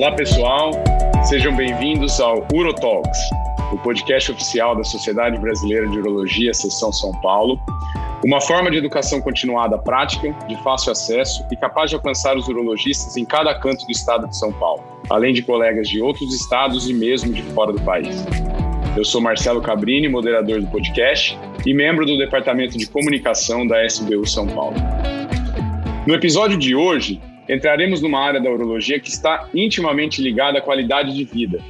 Olá, pessoal. Sejam bem-vindos ao UroTalks, o podcast oficial da Sociedade Brasileira de Urologia, Seção São Paulo. Uma forma de educação continuada prática, de fácil acesso e capaz de alcançar os urologistas em cada canto do estado de São Paulo, além de colegas de outros estados e mesmo de fora do país. Eu sou Marcelo Cabrini, moderador do podcast e membro do Departamento de Comunicação da SBU São Paulo. No episódio de hoje, entraremos numa área da urologia que está intimamente ligada à qualidade de vida,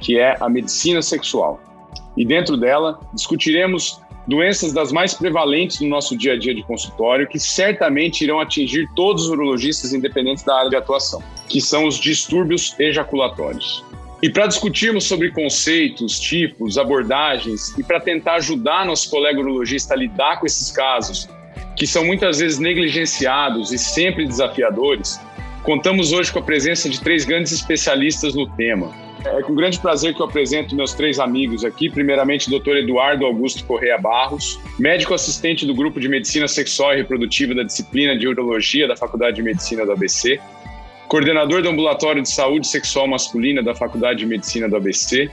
que é a medicina sexual. E dentro dela, discutiremos doenças das mais prevalentes no nosso dia a dia de consultório, que certamente irão atingir todos os urologistas independentes da área de atuação, que são os distúrbios ejaculatórios. E para discutirmos sobre conceitos, tipos, abordagens e para tentar ajudar nosso colega urologista a lidar com esses casos, que são muitas vezes negligenciados e sempre desafiadores, contamos hoje com a presença de três grandes especialistas no tema. É com grande prazer que eu apresento meus três amigos aqui. Primeiramente, o Dr. Eduardo Augusto Correia Barros, médico assistente do Grupo de Medicina Sexual e Reprodutiva da disciplina de Urologia da Faculdade de Medicina do ABC, coordenador do Ambulatório de Saúde Sexual Masculina da Faculdade de Medicina do ABC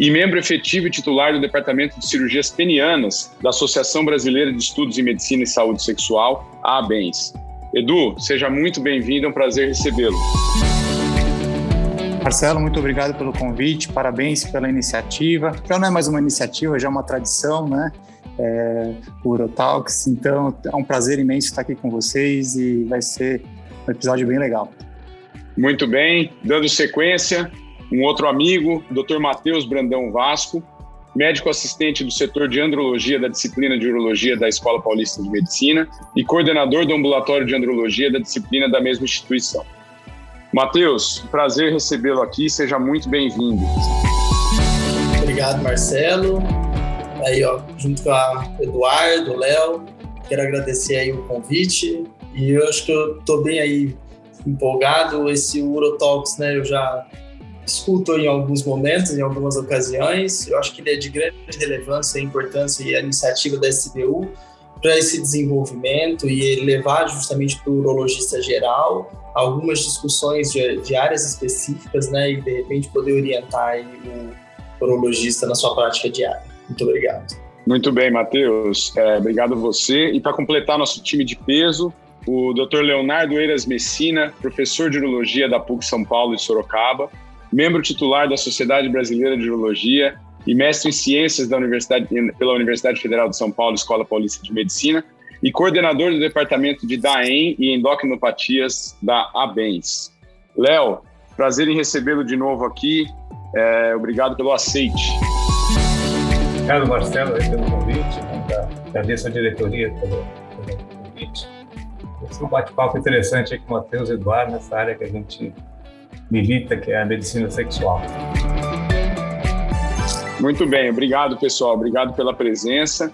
e membro efetivo e titular do Departamento de Cirurgias Penianas da Associação Brasileira de Estudos em Medicina e Saúde Sexual, ABENS. Edu, seja muito bem-vindo, é um prazer recebê-lo. Marcelo, muito obrigado pelo convite, parabéns pela iniciativa. Já não é mais uma iniciativa, já é uma tradição, né? É, o Urotalks, então é um prazer imenso estar aqui com vocês e vai ser um episódio bem legal. Muito bem, dando sequência, um outro amigo, Dr. Matheus Brandão Vasco, médico assistente do setor de andrologia da disciplina de urologia da Escola Paulista de Medicina e coordenador do ambulatório de andrologia da disciplina da mesma instituição. Matheus, prazer recebê-lo aqui, seja muito bem-vindo. Obrigado, Marcelo. Aí, ó, junto com a Eduardo, Léo, quero agradecer aí o convite e eu acho que eu tô bem aí empolgado. Esse Urotalks, né? Eu já escuto em alguns momentos, em algumas ocasiões. Eu acho que ele é de grande relevância, a importância e a iniciativa da SBU para esse desenvolvimento e levar justamente para o urologista geral algumas discussões de, de, áreas específicas, né, e de repente poder orientar o urologista na sua prática diária. Muito obrigado. Muito bem, Matheus. É, obrigado você. E para completar nosso time de peso, o Dr. Leonardo Eiras Messina, professor de urologia da PUC São Paulo e Sorocaba, membro titular da Sociedade Brasileira de Urologia e mestre em ciências da Universidade, pela Universidade Federal de São Paulo, Escola Paulista de Medicina, e coordenador do departamento de DAEM e endocrinopatias da ABENS. Léo, prazer em recebê-lo de novo aqui. É, obrigado pelo aceite. Obrigado, Marcelo, pelo convite. Agradeço a diretoria pelo, pelo convite. Esse é um bate-papo interessante aí com o Matheus e Eduardo nessa área que a gente milita, que é a medicina sexual. Muito bem, obrigado pessoal, obrigado pela presença.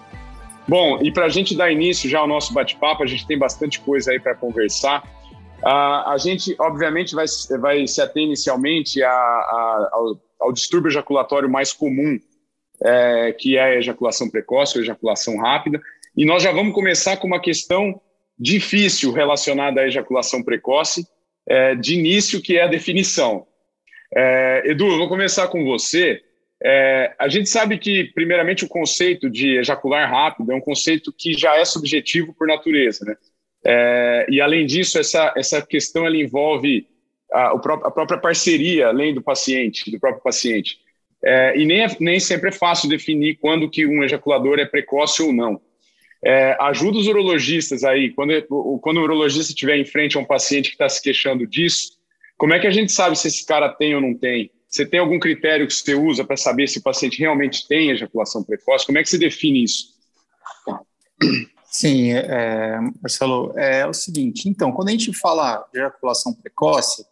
Bom, e para a gente dar início já ao nosso bate-papo, a gente tem bastante coisa aí para conversar. Uh, a gente, obviamente, vai, vai se ater inicialmente a, a, ao, ao, distúrbio ejaculatório mais comum, é, que é a ejaculação precoce ou ejaculação rápida. E nós já vamos começar com uma questão difícil relacionada à ejaculação precoce, é, de início, que é a definição. É, Edu, eu vou começar com você. É, a gente sabe que, primeiramente, o conceito de ejacular rápido é um conceito que já é subjetivo por natureza, né? É, e, além disso, essa, essa questão ela envolve a, a, própria parceria, além do paciente, do próprio paciente. É, e nem, é, nem sempre é fácil definir quando que um ejaculador é precoce ou não. É, ajuda os urologistas aí, quando, quando o urologista estiver em frente a um paciente que está se queixando disso, como é que a gente sabe se esse cara tem ou não tem? Você tem algum critério que você usa para saber se o paciente realmente tem ejaculação precoce? Como é que você define isso? Sim, é, Marcelo, é o seguinte, então, quando a gente fala de ejaculação precoce,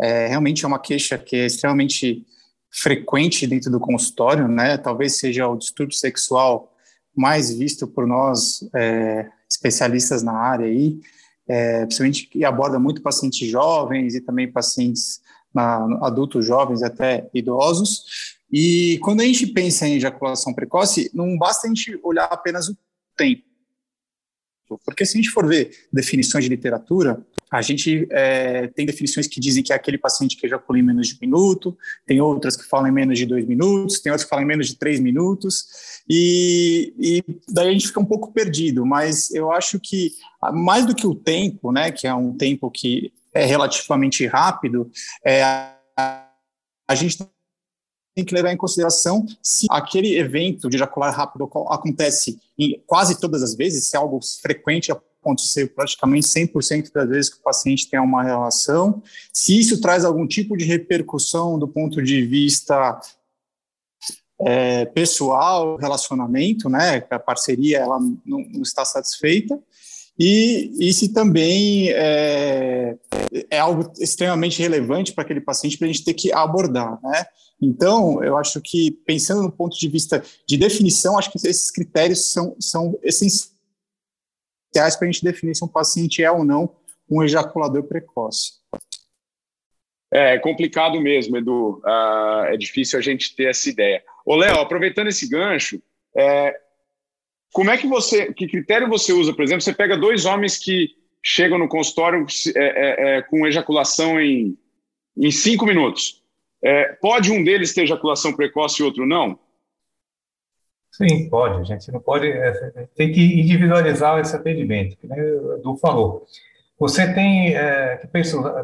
é, realmente é uma queixa que é extremamente frequente dentro do consultório, né? Talvez seja o distúrbio sexual mais visto por nós é, especialistas na área aí, é, principalmente que aborda muito pacientes jovens e também pacientes na, adultos jovens até idosos. E quando a gente pensa em ejaculação precoce, não basta a gente olhar apenas o tempo. Porque se a gente for ver definições de literatura, A gente é, tem definições que dizem que é aquele paciente que ejacula em menos de um minuto, tem outras que falam em menos de dois minutos, tem outras que falam em menos de três minutos, e, e daí a gente fica um pouco perdido, mas eu acho que mais do que o tempo, né, que é um tempo que é relativamente rápido, é, a gente tem que levar em consideração se aquele evento de ejacular rápido acontece em quase todas as vezes, se é algo frequente acontecer praticamente 100% das vezes que o paciente tem uma relação, se isso traz algum tipo de repercussão do ponto de vista é, pessoal, relacionamento, né, a parceria ela não, não está satisfeita, e, e se também é, é algo extremamente relevante para aquele paciente para a gente ter que abordar, né? Então, eu acho que, pensando no ponto de vista de definição, acho que esses critérios são, são essenciais para a gente definir se um paciente é ou não um ejaculador precoce. É, é complicado mesmo, Edu. Uh, é difícil a gente ter essa ideia. Ô, Léo, aproveitando esse gancho, é, como é que você, que critério você usa? Por exemplo, você pega dois homens que chegam no consultório é, é, é, com ejaculação em, em cinco minutos. É, pode um deles ter ejaculação precoce e outro não? Sim, pode. A gente não pode. É, tem que individualizar esse atendimento, que o Edu falou. Você tem é, que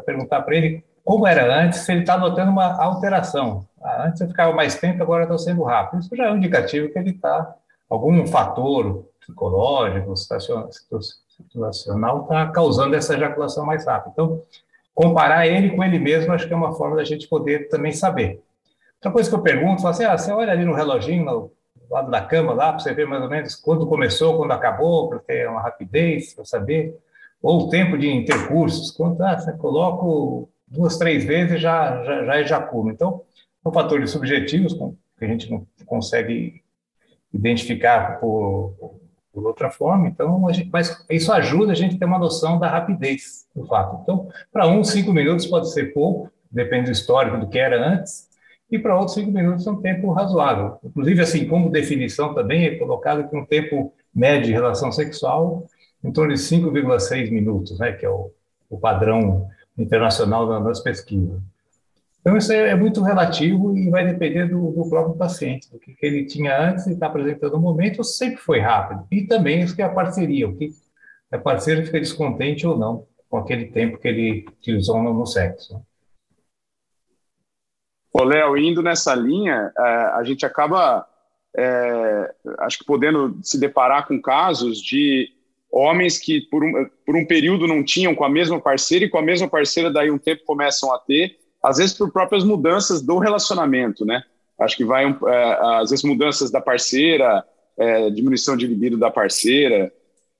perguntar para ele como era antes, se ele está notando uma alteração. Ah, antes eu ficava mais tempo, agora estou sendo rápido. Isso já é um indicativo que ele está. Algum fator psicológico, situacional está causando essa ejaculação mais rápida. Então, comparar ele com ele mesmo, acho que é uma forma da gente poder também saber. Outra coisa que eu pergunto, assim, ah, você olha ali no reloginho, lado da cama, lá, para você ver mais ou menos quando começou, quando acabou, para ter uma rapidez, para saber, ou o tempo de intercursos, quando ah, você coloca duas, três vezes já, já, já ejaculo. Então, são fatores subjetivos que a gente não consegue identificar por, por outra forma. Então, gente, mas isso ajuda a gente a ter uma noção da rapidez do fato. Então, para uns, cinco minutos pode ser pouco, depende do histórico do que era antes, e para outros, cinco minutos é um tempo razoável. Inclusive, assim, como definição também é colocado que um tempo médio de relação sexual em torno de 5,6 minutos, né, que é o, o padrão internacional das pesquisas. Então, isso é, é, muito relativo e vai depender do, do próprio paciente, do que, que, ele tinha antes e está apresentando no momento, sempre foi rápido. E também isso que é a parceria, o que a parceira fica descontente ou não com aquele tempo que ele utilizou no sexo. Ô, Léo, indo nessa linha, é, a gente acaba, é, acho que podendo se deparar com casos de homens que por um, por um período não tinham com a mesma parceira e com a mesma parceira daí um tempo começam a ter, às vezes por próprias mudanças do relacionamento, né? Acho que vai, é, às vezes, mudanças da parceira, é, diminuição de libido da parceira.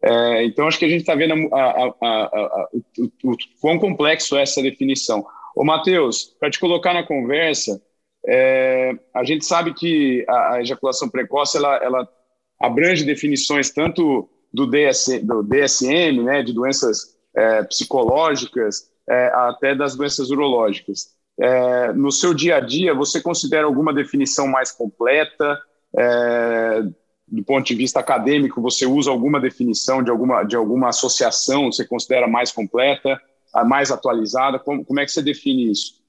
É, então, acho que a gente está vendo a, a, a, o, o, quão complexo é essa definição. Ô, Matheus, para te colocar na conversa, é, a gente sabe que a, ejaculação precoce ela, ela abrange definições tanto do, DS, do DSM, né, de doenças é, psicológicas, é, até das doenças urológicas. É, no seu dia a dia, você considera alguma definição mais completa? É, do ponto de vista acadêmico, você usa alguma definição de alguma, de alguma associação? Você considera mais completa, mais atualizada? Como, como é que você define isso?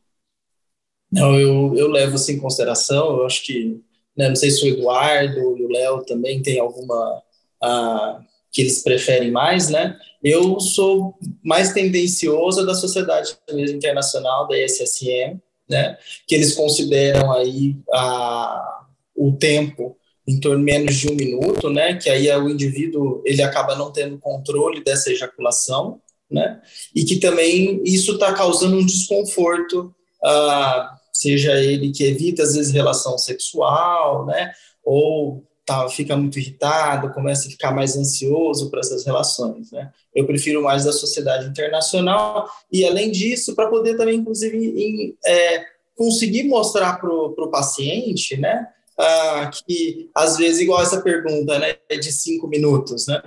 Não, eu, eu levo isso em consideração. Eu acho que, né, não sei se o Eduardo e o Léo também tem alguma uh, que eles preferem mais, né? Eu sou mais tendencioso da Sociedade Internacional, da SSM, né? Que eles consideram aí a, o tempo em torno de menos de um minuto, né? Que aí é o indivíduo ele acaba não tendo controle dessa ejaculação, né? E que também isso está causando um desconforto, ah, seja ele que evita às vezes relação sexual, né? Ou tá, fica muito irritado, começa a ficar mais ansioso para essas relações, né? Eu prefiro mais da sociedade internacional e, além disso, para poder também, inclusive, em, é, conseguir mostrar para o paciente, né, ah, que às vezes, igual essa pergunta, né, é de cinco minutos, né?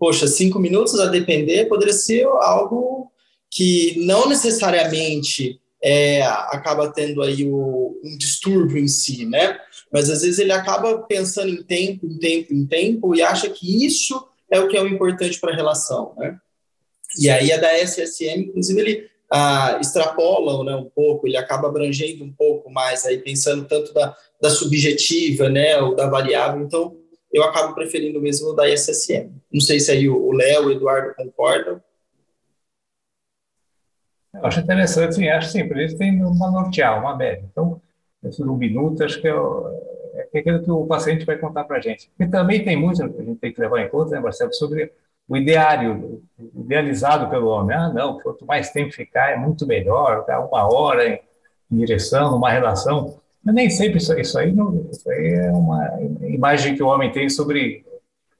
Poxa, cinco minutos a depender poderia ser algo que não necessariamente é, acaba tendo aí o, um distúrbio em si, né? Mas às vezes ele acaba pensando em tempo, em tempo, em tempo e acha que isso é o que é o importante para a relação, né? E aí a da SSM, inclusive, ele ah, extrapola né, um pouco, ele acaba abrangendo um pouco mais, aí pensando tanto da, da subjetiva, né, ou da variável, então eu acabo preferindo mesmo da SSM. Não sei se aí o Léo, o Eduardo concordam. Eu acho interessante, acho por isso tem uma norteal, uma média. Então, esse um minuto, acho que é, é aquilo que o paciente vai contar para a gente. E também tem muito, a gente tem que levar em conta, né, Marcelo, sobre o ideário, idealizado pelo homem. Ah, não, quanto mais tempo ficar é muito melhor, tá uma hora em, em direção, numa relação. Mas nem sempre isso, isso, aí não, isso aí é uma imagem que o homem tem sobre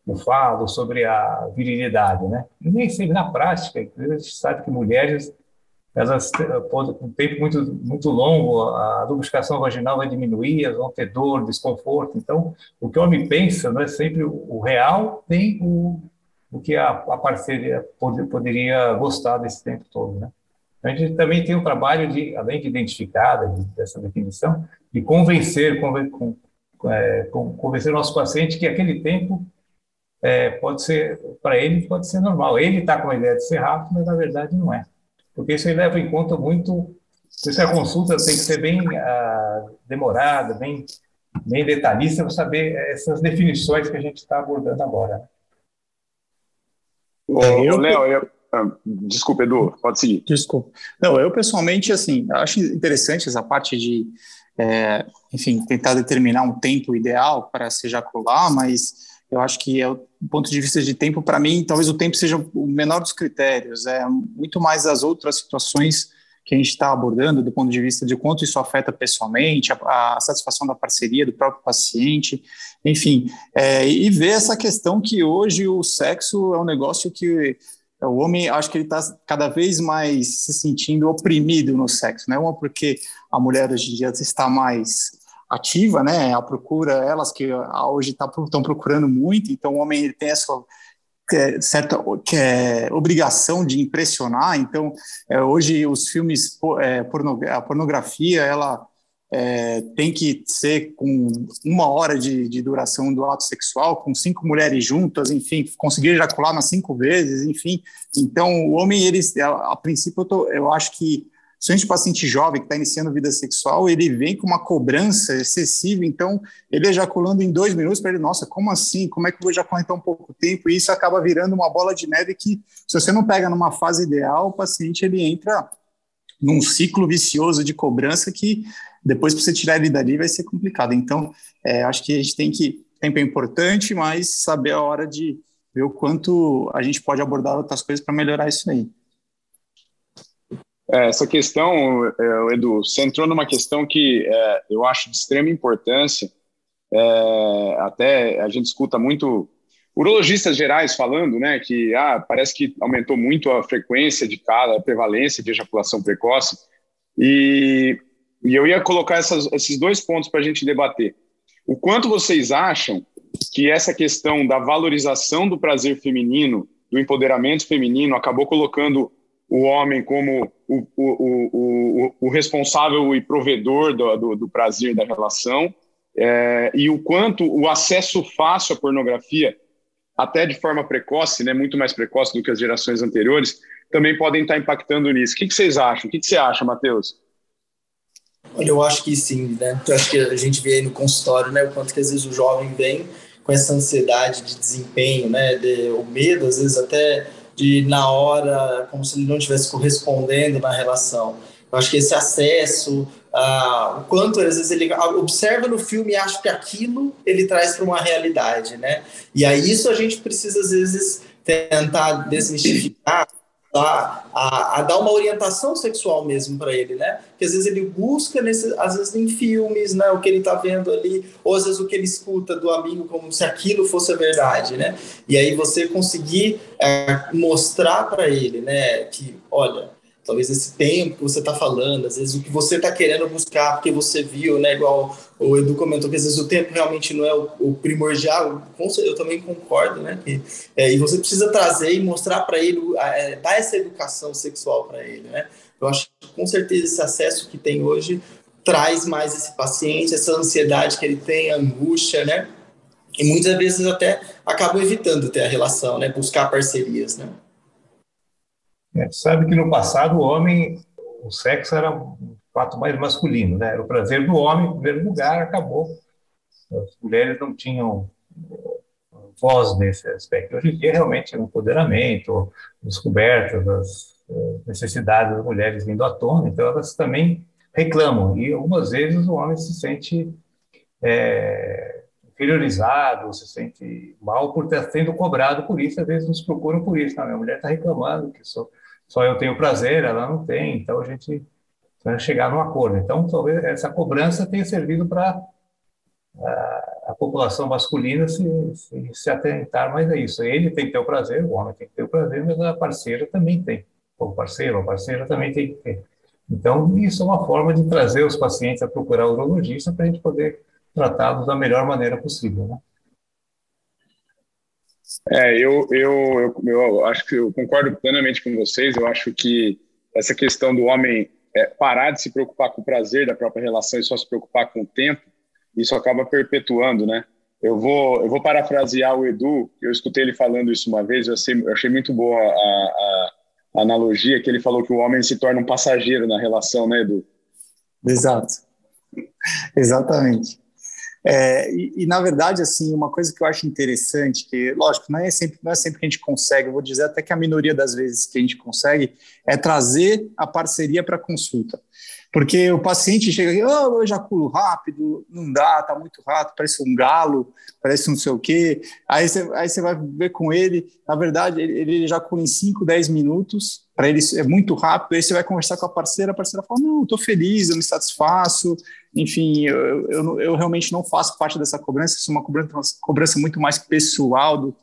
o falo, sobre a virilidade, né? E nem sempre na prática, a gente sabe que mulheres elas com um tempo muito muito longo, a lubrificação vaginal vai diminuir, elas vão ter dor, desconforto. Então, o que o homem pensa não é sempre o, real, nem o, o que a, a parceria pod, poderia gostar desse tempo todo, né? A gente também tem um trabalho de, além de identificar dessa definição, de convencer, conven, com, é, convencer o nosso paciente que aquele tempo é, pode ser, para ele, pode ser normal. Ele está com a ideia de ser rápido, mas na verdade não é porque isso leva em conta muito. Por isso a consulta tem que ser bem ah, demorada, bem, bem detalhista para saber essas definições que a gente está abordando agora. Ô, eu... Léo, eu... Ah, desculpa, Edu, pode seguir. Desculpa. Não, eu pessoalmente, assim, acho interessante essa parte de, é, enfim, tentar determinar um tempo ideal para se ejacular, mas eu acho que é o ponto de vista de tempo, para mim, talvez o tempo seja o menor dos critérios, é muito mais as outras situações que a gente está abordando do ponto de vista de quanto isso afeta pessoalmente, a, a satisfação da parceria do próprio paciente, enfim, é, e ver essa questão que hoje o sexo é um negócio que o homem, acho que ele está cada vez mais se sentindo oprimido no sexo, né? Uma porque a mulher hoje em dia está mais ativa, né? A procura, elas que hoje estão tá, procurando muito, então o homem tem essa é, certa que é, obrigação de impressionar. Então, é, hoje os filmes, é, porno, a pornografia, ela é, tem que ser com uma hora de, de, duração do ato sexual, com cinco mulheres juntas, enfim, conseguir ejacular nas cinco vezes, enfim. Então, o homem, ele, a, a princípio, eu, tô, eu acho que Principalmente o paciente jovem que está iniciando vida sexual, ele vem com uma cobrança excessiva, então ele ejaculando em dois minutos para ele, nossa, como assim? Como é que eu vou ejacular em tão pouco tempo? E isso acaba virando uma bola de neve que, se você não pega numa fase ideal, o paciente ele entra num ciclo vicioso de cobrança que depois para você tirar ele dali vai ser complicado. Então, é, acho que a gente tem que tempo é importante, mas saber a hora de ver o quanto a gente pode abordar outras coisas para melhorar isso aí. É, essa questão, é, Edu, você entrou numa questão que é, eu acho de extrema importância. É, até a gente escuta muito urologistas gerais falando, né, que ah, parece que aumentou muito a frequência de cada, a prevalência de ejaculação precoce. E, e eu ia colocar essas, esses dois pontos para a gente debater. O quanto vocês acham que essa questão da valorização do prazer feminino, do empoderamento feminino, acabou colocando o homem como o, o, o, o responsável e provedor do, do, do prazer da relação, é, e o quanto o acesso fácil à pornografia, até de forma precoce, né, muito mais precoce do que as gerações anteriores, também podem estar impactando nisso. O que, que vocês acham? O que, que você acha, Matheus? Olha, eu acho que sim, né? Eu acho que a gente vê aí no consultório, né, o quanto que às vezes o jovem vem com essa ansiedade de desempenho, né, de, o medo, às vezes até de na hora, como se ele não estivesse correspondendo na relação. Eu acho que esse acesso, uh, o quanto às vezes ele observa no filme e acha que aquilo ele traz para uma realidade, né? E aí isso a gente precisa às vezes tentar desmistificar a, a, a, dar uma orientação sexual mesmo para ele, né? Que às vezes ele busca, nesse, às vezes em filmes, né? O que ele está vendo ali, ou às vezes o que ele escuta do amigo, como se aquilo fosse a verdade, né? E aí você conseguir é, mostrar para ele, né? Que, olha, talvez esse tempo que você está falando, às vezes o que você está querendo buscar, porque você viu, né, igual o Edu comentou, que às vezes o tempo realmente não é o, o primordial, eu também concordo, né, que, é, e você precisa trazer e mostrar para ele, é, dar essa educação sexual para ele, né, eu acho que com certeza esse acesso que tem hoje traz mais esse paciente, essa ansiedade que ele tem, angústia, né, e muitas vezes até acabam evitando ter a relação, né, buscar parcerias, né. É, sabe que no passado o homem, o sexo era um fato mais masculino, né? Era o prazer do homem em primeiro lugar, acabou. As mulheres não tinham voz nesse aspecto. Hoje em dia, realmente, é um empoderamento, descobertas das eh, necessidades das mulheres vindo à tona, então elas também reclamam. E algumas vezes o homem se sente é, inferiorizado, se sente mal por ter sendo cobrado por isso, às vezes nos procuram por isso. Não, minha mulher está reclamando que só, só eu tenho prazer, ela não tem, então a gente vai chegar num acordo. Então, talvez essa cobrança tenha servido para a, a, população masculina se, se, se, atentar mais a isso. Ele tem que ter o prazer, o homem tem que ter o prazer, mas a parceira também tem. O parceiro, a parceira também tem que ter. Então, isso é uma forma de trazer os pacientes a procurar o urologista para a gente poder tratá-los da melhor maneira possível. Né? É, eu, eu, eu, eu, acho que eu concordo plenamente com vocês. Eu acho que essa questão do homem é, parar de se preocupar com o prazer da própria relação e só se preocupar com o tempo, isso acaba perpetuando, né? Eu vou, eu vou parafrasear o Edu, eu escutei ele falando isso uma vez, eu achei, eu achei muito boa a, a, a, analogia, que ele falou que o homem se torna um passageiro na relação, né, Edu? Exato. Exatamente. É, e, e, na verdade, assim, uma coisa que eu acho interessante, que, lógico, não é, sempre, não é sempre que a gente consegue, eu vou dizer até que a minoria das vezes que a gente consegue, é trazer a parceria para consulta. Porque o paciente chega aqui, oh, eu ejaculo rápido, não dá, tá muito rápido, parece um galo, parece não sei o quê. Aí você, aí você vai ver com ele, na verdade, ele, ele ejacula em 5, 10 minutos, para ele é muito rápido, aí você vai conversar com a parceira, a parceira fala, não, estou feliz, eu me satisfaço, enfim, eu, eu, eu, realmente não faço parte dessa cobrança, isso é uma cobrança, uma cobrança muito mais pessoal do,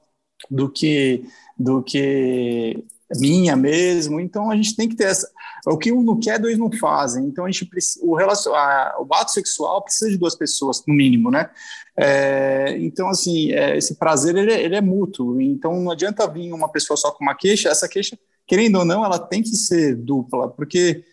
do que do que minha mesmo, então a gente tem que ter essa, o que um não quer, dois não fazem. Então a gente precisa, o, relacion, a, o ato sexual precisa de duas pessoas, no mínimo, né? É, então, assim, é, esse prazer ele, é, ele é mútuo. Então não adianta vir uma pessoa só com uma queixa, essa queixa, querendo ou não, ela tem que ser dupla, porque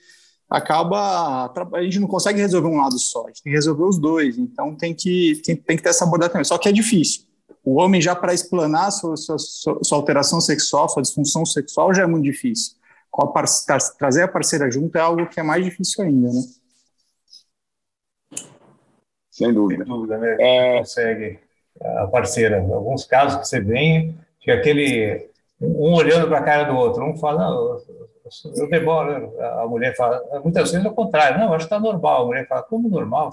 acaba a gente não consegue resolver um lado só, a gente tem que resolver os dois. Então tem que tem, tem que ter essa abordagem também. Só que é difícil. O homem já para explanar sua, sua, sua, alteração sexual, sua disfunção sexual já é muito difícil a trazer a parceira junto é algo que é mais difícil ainda, né? Sem dúvida. Sem dúvida, né? É... Consegue a parceira. Em alguns casos que você vem, fica aquele um olhando para a cara do outro, um fala, não, eu demoro, a mulher fala, muitas vezes é o contrário, não, acho que está normal, a mulher fala, como normal?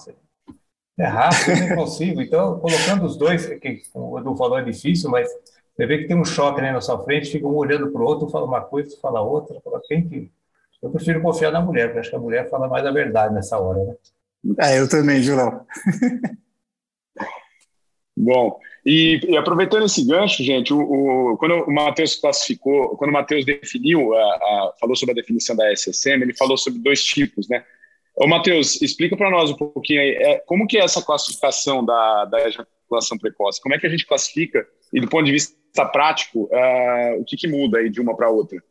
É rápido, eu não consigo. Então, colocando os dois, que o Edu falou é difícil, mas você vê que tem um choque né, na sua frente, fica um olhando para o outro, fala uma coisa, fala outra, fala quem que. Eu prefiro confiar na mulher, porque acho que a mulher fala mais a verdade nessa hora, né? É, eu também, Julião. Bom, e, e, aproveitando esse gancho, gente, o, o quando o Matheus classificou, quando o Matheus definiu, a, a, falou sobre a definição da SSM, ele falou sobre dois tipos, né? Ô, Matheus, explica para nós um pouquinho aí, é, como que é essa classificação da, da ejaculação precoce? Como é que a gente classifica, e do ponto de vista prático, uh, o que, que, muda aí de uma para outra?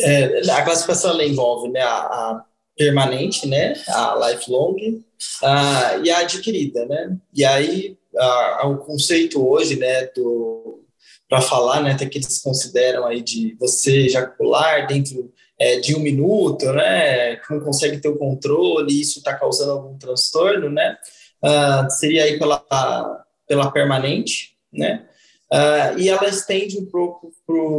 É, a classificação envolve né, a, a, permanente, né, a lifelong, uh, e a adquirida, né? E aí uh, o conceito hoje, né, do para falar, né, até que eles consideram aí de você ejacular dentro é, de um minuto, né, não consegue ter o controle, isso está causando algum transtorno, né? Uh, seria aí pela pela permanente, né? Uh, e ela estende um pouco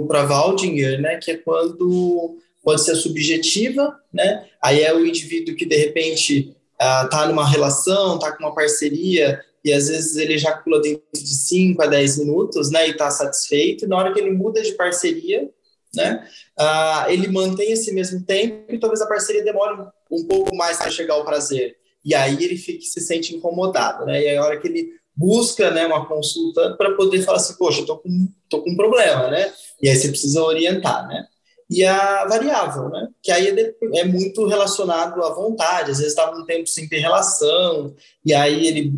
para Waldinger, né, que é quando pode ser subjetiva, né, aí é o indivíduo que de repente está uh, numa relação, está com uma parceria e às vezes ele ejacula dentro de 5 a 10 minutos, né, e está satisfeito, e na hora que ele muda de parceria, né, uh, ele mantém esse mesmo tempo e talvez a parceria demore um pouco mais para chegar ao prazer, e aí ele fica, se sente incomodado, né, e aí a hora que ele busca né, uma consulta para poder falar assim, poxa, estou com, tô com um problema, né? E aí você precisa orientar, né? E a variável, né? Que aí é, muito relacionado à vontade. Às vezes estava um tempo sem ter relação, e aí ele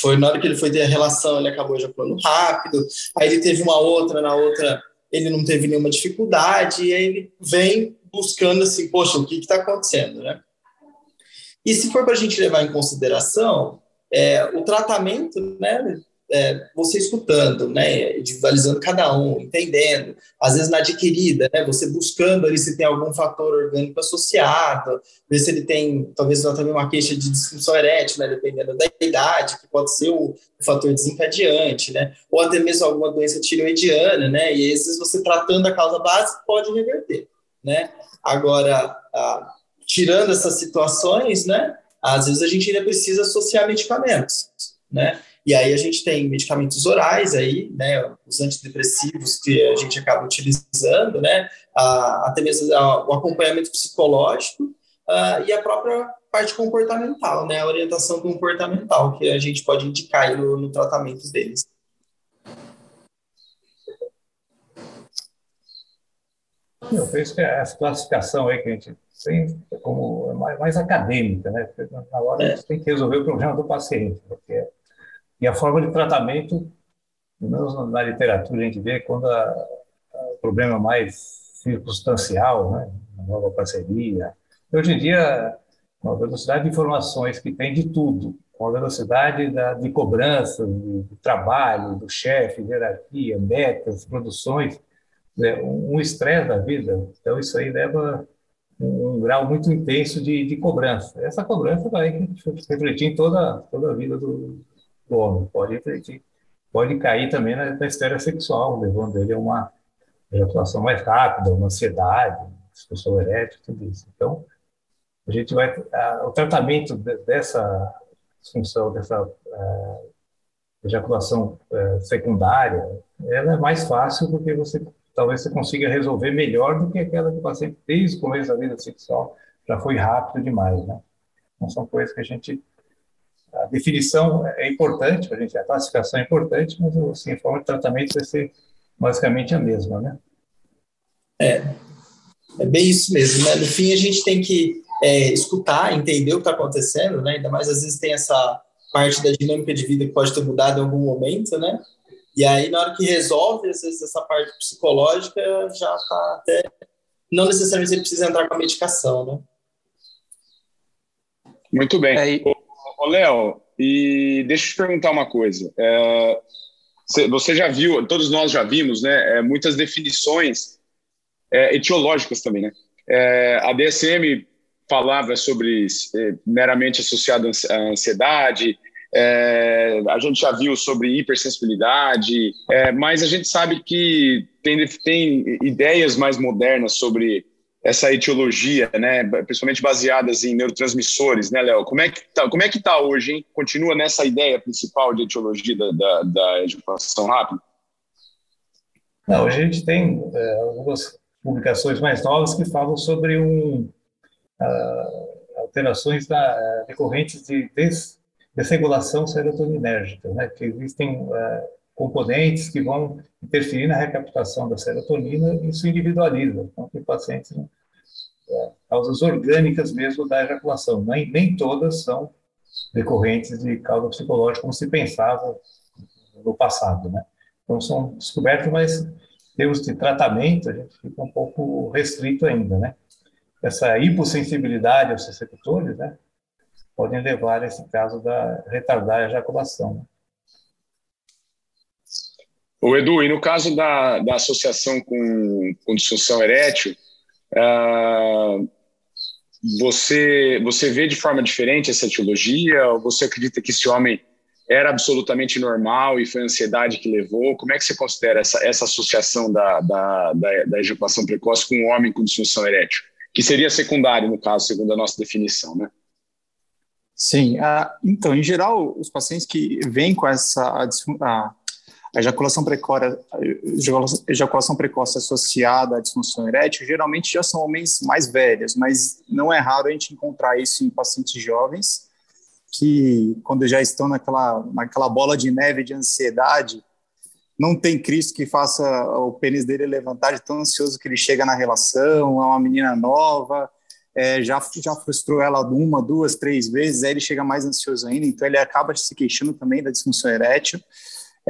foi na hora que ele foi ter a relação, ele acabou ejaculando rápido. Aí ele teve uma outra, na outra ele não teve nenhuma dificuldade, e aí ele vem buscando assim, poxa, o que está acontecendo, né? E se for para a gente levar em consideração, é, o tratamento, né, é, você escutando, né, individualizando cada um, entendendo, às vezes na adquirida, né, você buscando ali se tem algum fator orgânico associado, ver se ele tem, talvez também uma queixa de disfunção erétil, né, dependendo da idade, que pode ser o, fator desencadeante, né, ou até mesmo alguma doença tireoidiana, né, e às vezes você tratando a causa básica pode reverter, né. Agora, a, tirando essas situações, né, às vezes a gente ainda precisa associar medicamentos, né, e aí a gente tem medicamentos orais aí, né, os antidepressivos que a gente acaba utilizando, né, a, até mesmo a, o acompanhamento psicológico a, e a própria parte comportamental, né, a orientação comportamental que a gente pode indicar no, no tratamento deles. Eu penso que essa classificação aí que a gente tem como mais, mais acadêmica, né? Na hora é. a gente tem que resolver o problema do paciente, porque e a forma de tratamento, menos na literatura, a gente vê quando o problema é mais circunstancial, né? uma nova parceria. Hoje em dia, com a velocidade de informações que tem de tudo, com a velocidade da, de cobrança, de, de trabalho, do chefe, hierarquia, metas, produções, né? um estresse da vida. Então, isso aí leva um, um grau muito intenso de, de, cobrança. Essa cobrança vai refletir em toda, toda a vida do, homem. Pode, pode cair também na, na sexual, levando ele a uma ejaculação mais rápida, uma ansiedade, disfunção erétil, tudo isso. Então, a gente vai. A, o tratamento de, dessa disfunção, dessa a, ejaculação a, secundária, ela é mais fácil porque você talvez você consiga resolver melhor do que aquela que o paciente desde o começo da vida sexual já foi rápido demais, né? Então, são coisas que a gente a definição é importante para a gente, a classificação é importante, mas assim, a forma de tratamento vai ser basicamente a mesma, né? É, é bem isso mesmo, né? No fim, a gente tem que é, escutar, entender o que está acontecendo, né? Ainda mais às vezes tem essa parte da dinâmica de vida que pode ter mudado em algum momento, né? E aí, na hora que resolve, às vezes, essa parte psicológica já está até. Não necessariamente precisa entrar com a medicação, né? Muito bem. É, Ô, Léo, e deixa eu te perguntar uma coisa. É, você já viu, todos nós já vimos, né, é, muitas definições é, etiológicas também, né? É, a DSM falava sobre é, meramente associado à ansiedade, é, a gente já viu sobre hipersensibilidade, mas a gente sabe que tem, tem ideias mais modernas sobre essa etiologia, né, principalmente baseadas em neurotransmissores, né, Léo? Como é que tá, como é que tá hoje, hein? Continua nessa ideia principal de etiologia da, da, da rápida? Não, hoje a gente tem é, algumas publicações mais novas que falam sobre um, uh, alterações da, decorrentes de des, desregulação serotoninérgica, né, que existem uh, componentes que vão interferir na recaptação da serotonina e isso individualiza. Então, tem pacientes né, é, causas orgânicas mesmo da ejaculação. Nem, nem todas são decorrentes de causa psicológica, como se pensava no passado, né? Então, são descobertos, mas em termos de tratamento, a gente fica um pouco restrito ainda, né? Essa hipossensibilidade aos receptores, né? Podem levar a esse caso da retardar a ejaculação. Né? O Edu, e no caso da, da associação com, com disfunção erétil, uh, você, você vê de forma diferente essa etiologia? Ou você acredita que esse homem era absolutamente normal e foi a ansiedade que levou? Como é que você considera essa, essa associação da, da, da, da ejaculação precoce com um homem com disfunção erétil? Que seria secundário, no caso, segundo a nossa definição, né? Sim, uh, então, em geral, os pacientes que vêm com essa a, a ejaculação precoce, ejaculação precoce associada à disfunção erétil geralmente já são homens mais velhos, mas não é raro a gente encontrar isso em pacientes jovens que, quando já estão naquela, naquela bola de neve de ansiedade, não tem Cristo que faça o pênis dele levantar de tão ansioso que ele chega na relação, é uma menina nova, é, já, já frustrou ela uma, duas, três vezes, aí ele chega mais ansioso ainda, então ele acaba se queixando também da disfunção erétil.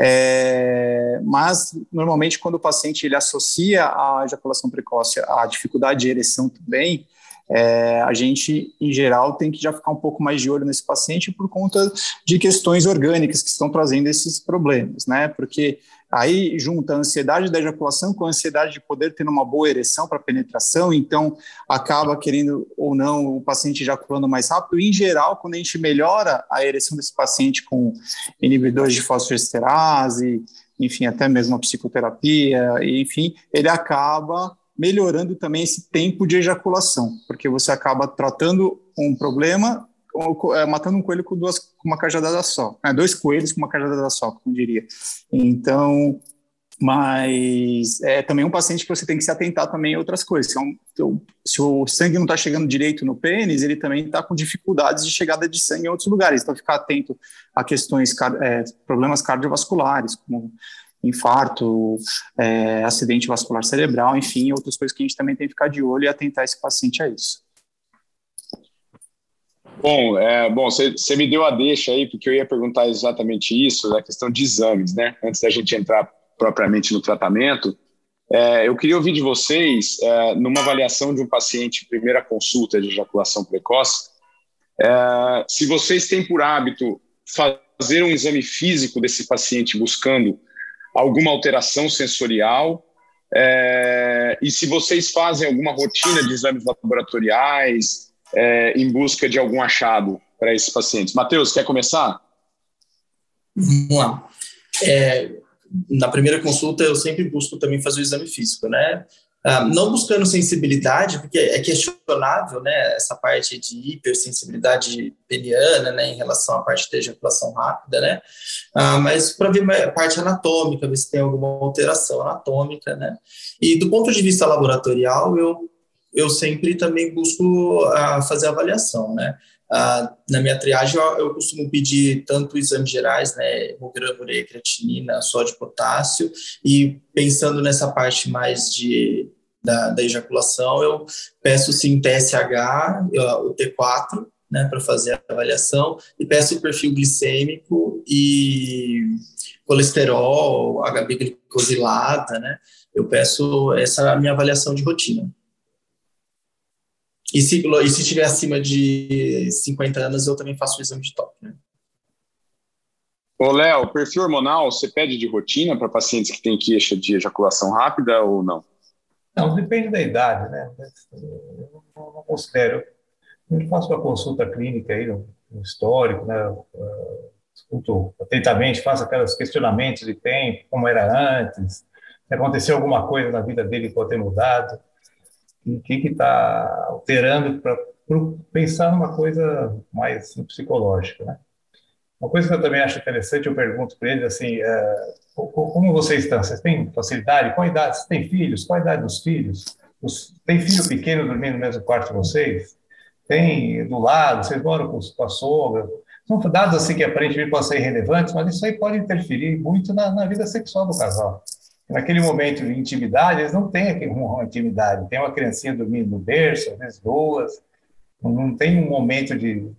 É, mas, normalmente, quando o paciente ele associa a ejaculação precoce à dificuldade de ereção também, é, a gente, em geral, tem que já ficar um pouco mais de olho nesse paciente por conta de questões orgânicas que estão trazendo esses problemas, né? Porque aí junta a ansiedade da ejaculação com a ansiedade de poder ter uma boa ereção para penetração, então acaba querendo ou não o paciente ejaculando mais rápido. Em geral, quando a gente melhora a ereção desse paciente com inibidores de fosfoesterase, enfim, até mesmo a psicoterapia, enfim, ele acaba melhorando também esse tempo de ejaculação, porque você acaba tratando um problema, matando um coelho com, duas, com uma cajadada só, né? dois coelhos com uma cajadada só, como diria. Então, mas é também um paciente que você tem que se atentar também a outras coisas. Se, é um, se o sangue não está chegando direito no pênis, ele também está com dificuldades de chegada de sangue em outros lugares. Então, ficar atento a questões, é, problemas cardiovasculares, como infarto, é, acidente vascular cerebral, enfim, outras coisas que a gente também tem que ficar de olho e atentar esse paciente a isso. Bom, é, bom, você me deu a deixa aí, porque eu ia perguntar exatamente isso, da questão de exames, né? Antes da gente entrar propriamente no tratamento, é, eu queria ouvir de vocês, é, numa avaliação de um paciente primeira consulta de ejaculação precoce, é, se vocês têm por hábito fazer um exame físico desse paciente buscando alguma alteração sensorial? É, e se vocês fazem alguma rotina de exames laboratoriais é, em busca de algum achado para esses pacientes? Matheus, quer começar? Vamos lá. É, na primeira consulta, eu sempre busco também fazer o exame físico, né? Ah, não buscando sensibilidade, porque é questionável, né, essa parte de hipersensibilidade peniana, né, em relação à parte de ejaculação rápida, né, ah, mas para ver a parte anatômica, ver se tem alguma alteração anatômica, né, e do ponto de vista laboratorial, eu, eu sempre também busco ah, fazer avaliação, né, ah, na minha triagem, eu, eu, costumo pedir tanto exames gerais, né, hemograma, ureia, creatinina, sódio, potássio, e pensando nessa parte mais de, da, da ejaculação, eu peço sim TSH, o T4, né, para fazer a avaliação, e peço o perfil glicêmico e colesterol, HB glicosilada, né, eu peço essa minha avaliação de rotina. E se, e se tiver acima de 50 anos, eu também faço o exame de toque. Né? Ô, Léo, perfil hormonal você pede de rotina para pacientes que têm queixa de ejaculação rápida ou não? Não, depende da idade, né? Eu não, não considero. Eu faço uma consulta clínica aí, no, no histórico, né? Uh, escuto atentamente, faço aqueles questionamentos de tempo, como era antes, se aconteceu alguma coisa na vida dele que pode ter mudado o que está alterando para pensar numa coisa mais psicológica, né? Uma coisa que eu também acho interessante, eu pergunto para eles assim, é, como vocês estão? Vocês têm facilidade? Qual idade? Vocês têm filhos? Qual a idade dos filhos? Os, tem filho pequeno dormindo no mesmo quarto que vocês? Tem do lado? Vocês moram com, com a sogra? São dados assim que aparentemente podem ser irrelevantes, mas isso aí pode interferir muito na, na vida sexual do casal naquele momento de intimidade, eles não têm uma intimidade. Tem uma criancinha dormindo no berço, às vezes duas, não tem um momento de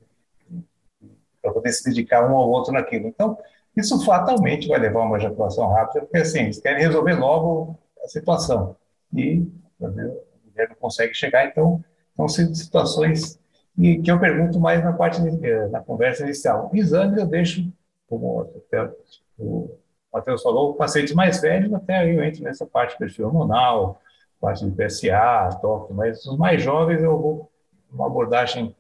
para poder se dedicar um ao outro naquilo. Então, isso fatalmente vai levar a uma ejaculação rápida, porque assim, eles querem resolver logo a situação. E a mulher não consegue chegar, então são situações e que eu pergunto mais na parte na conversa inicial. Exames eu deixo, como até o o Matheus falou, pacientes mais velhos, até aí eu entro nessa parte perfil hormonal, parte de PSA, toque, mas os mais jovens eu vou uma abordagem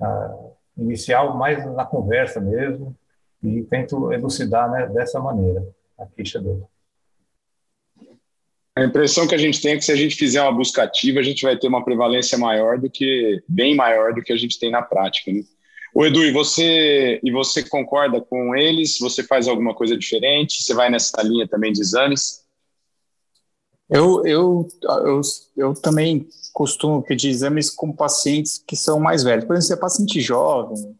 ah, inicial mais na conversa mesmo e tento elucidar né, dessa maneira a queixa dele. A impressão que a gente tem é que se a gente fizer uma busca ativa, a gente vai ter uma prevalência maior do que, bem maior do que a gente tem na prática. Né? O Edu, e você, e você concorda com eles? Você faz alguma coisa diferente? Você vai nessa linha também de exames? Eu, eu, eu, eu também costumo pedir exames com pacientes que são mais velhos. Por exemplo, se é paciente jovem,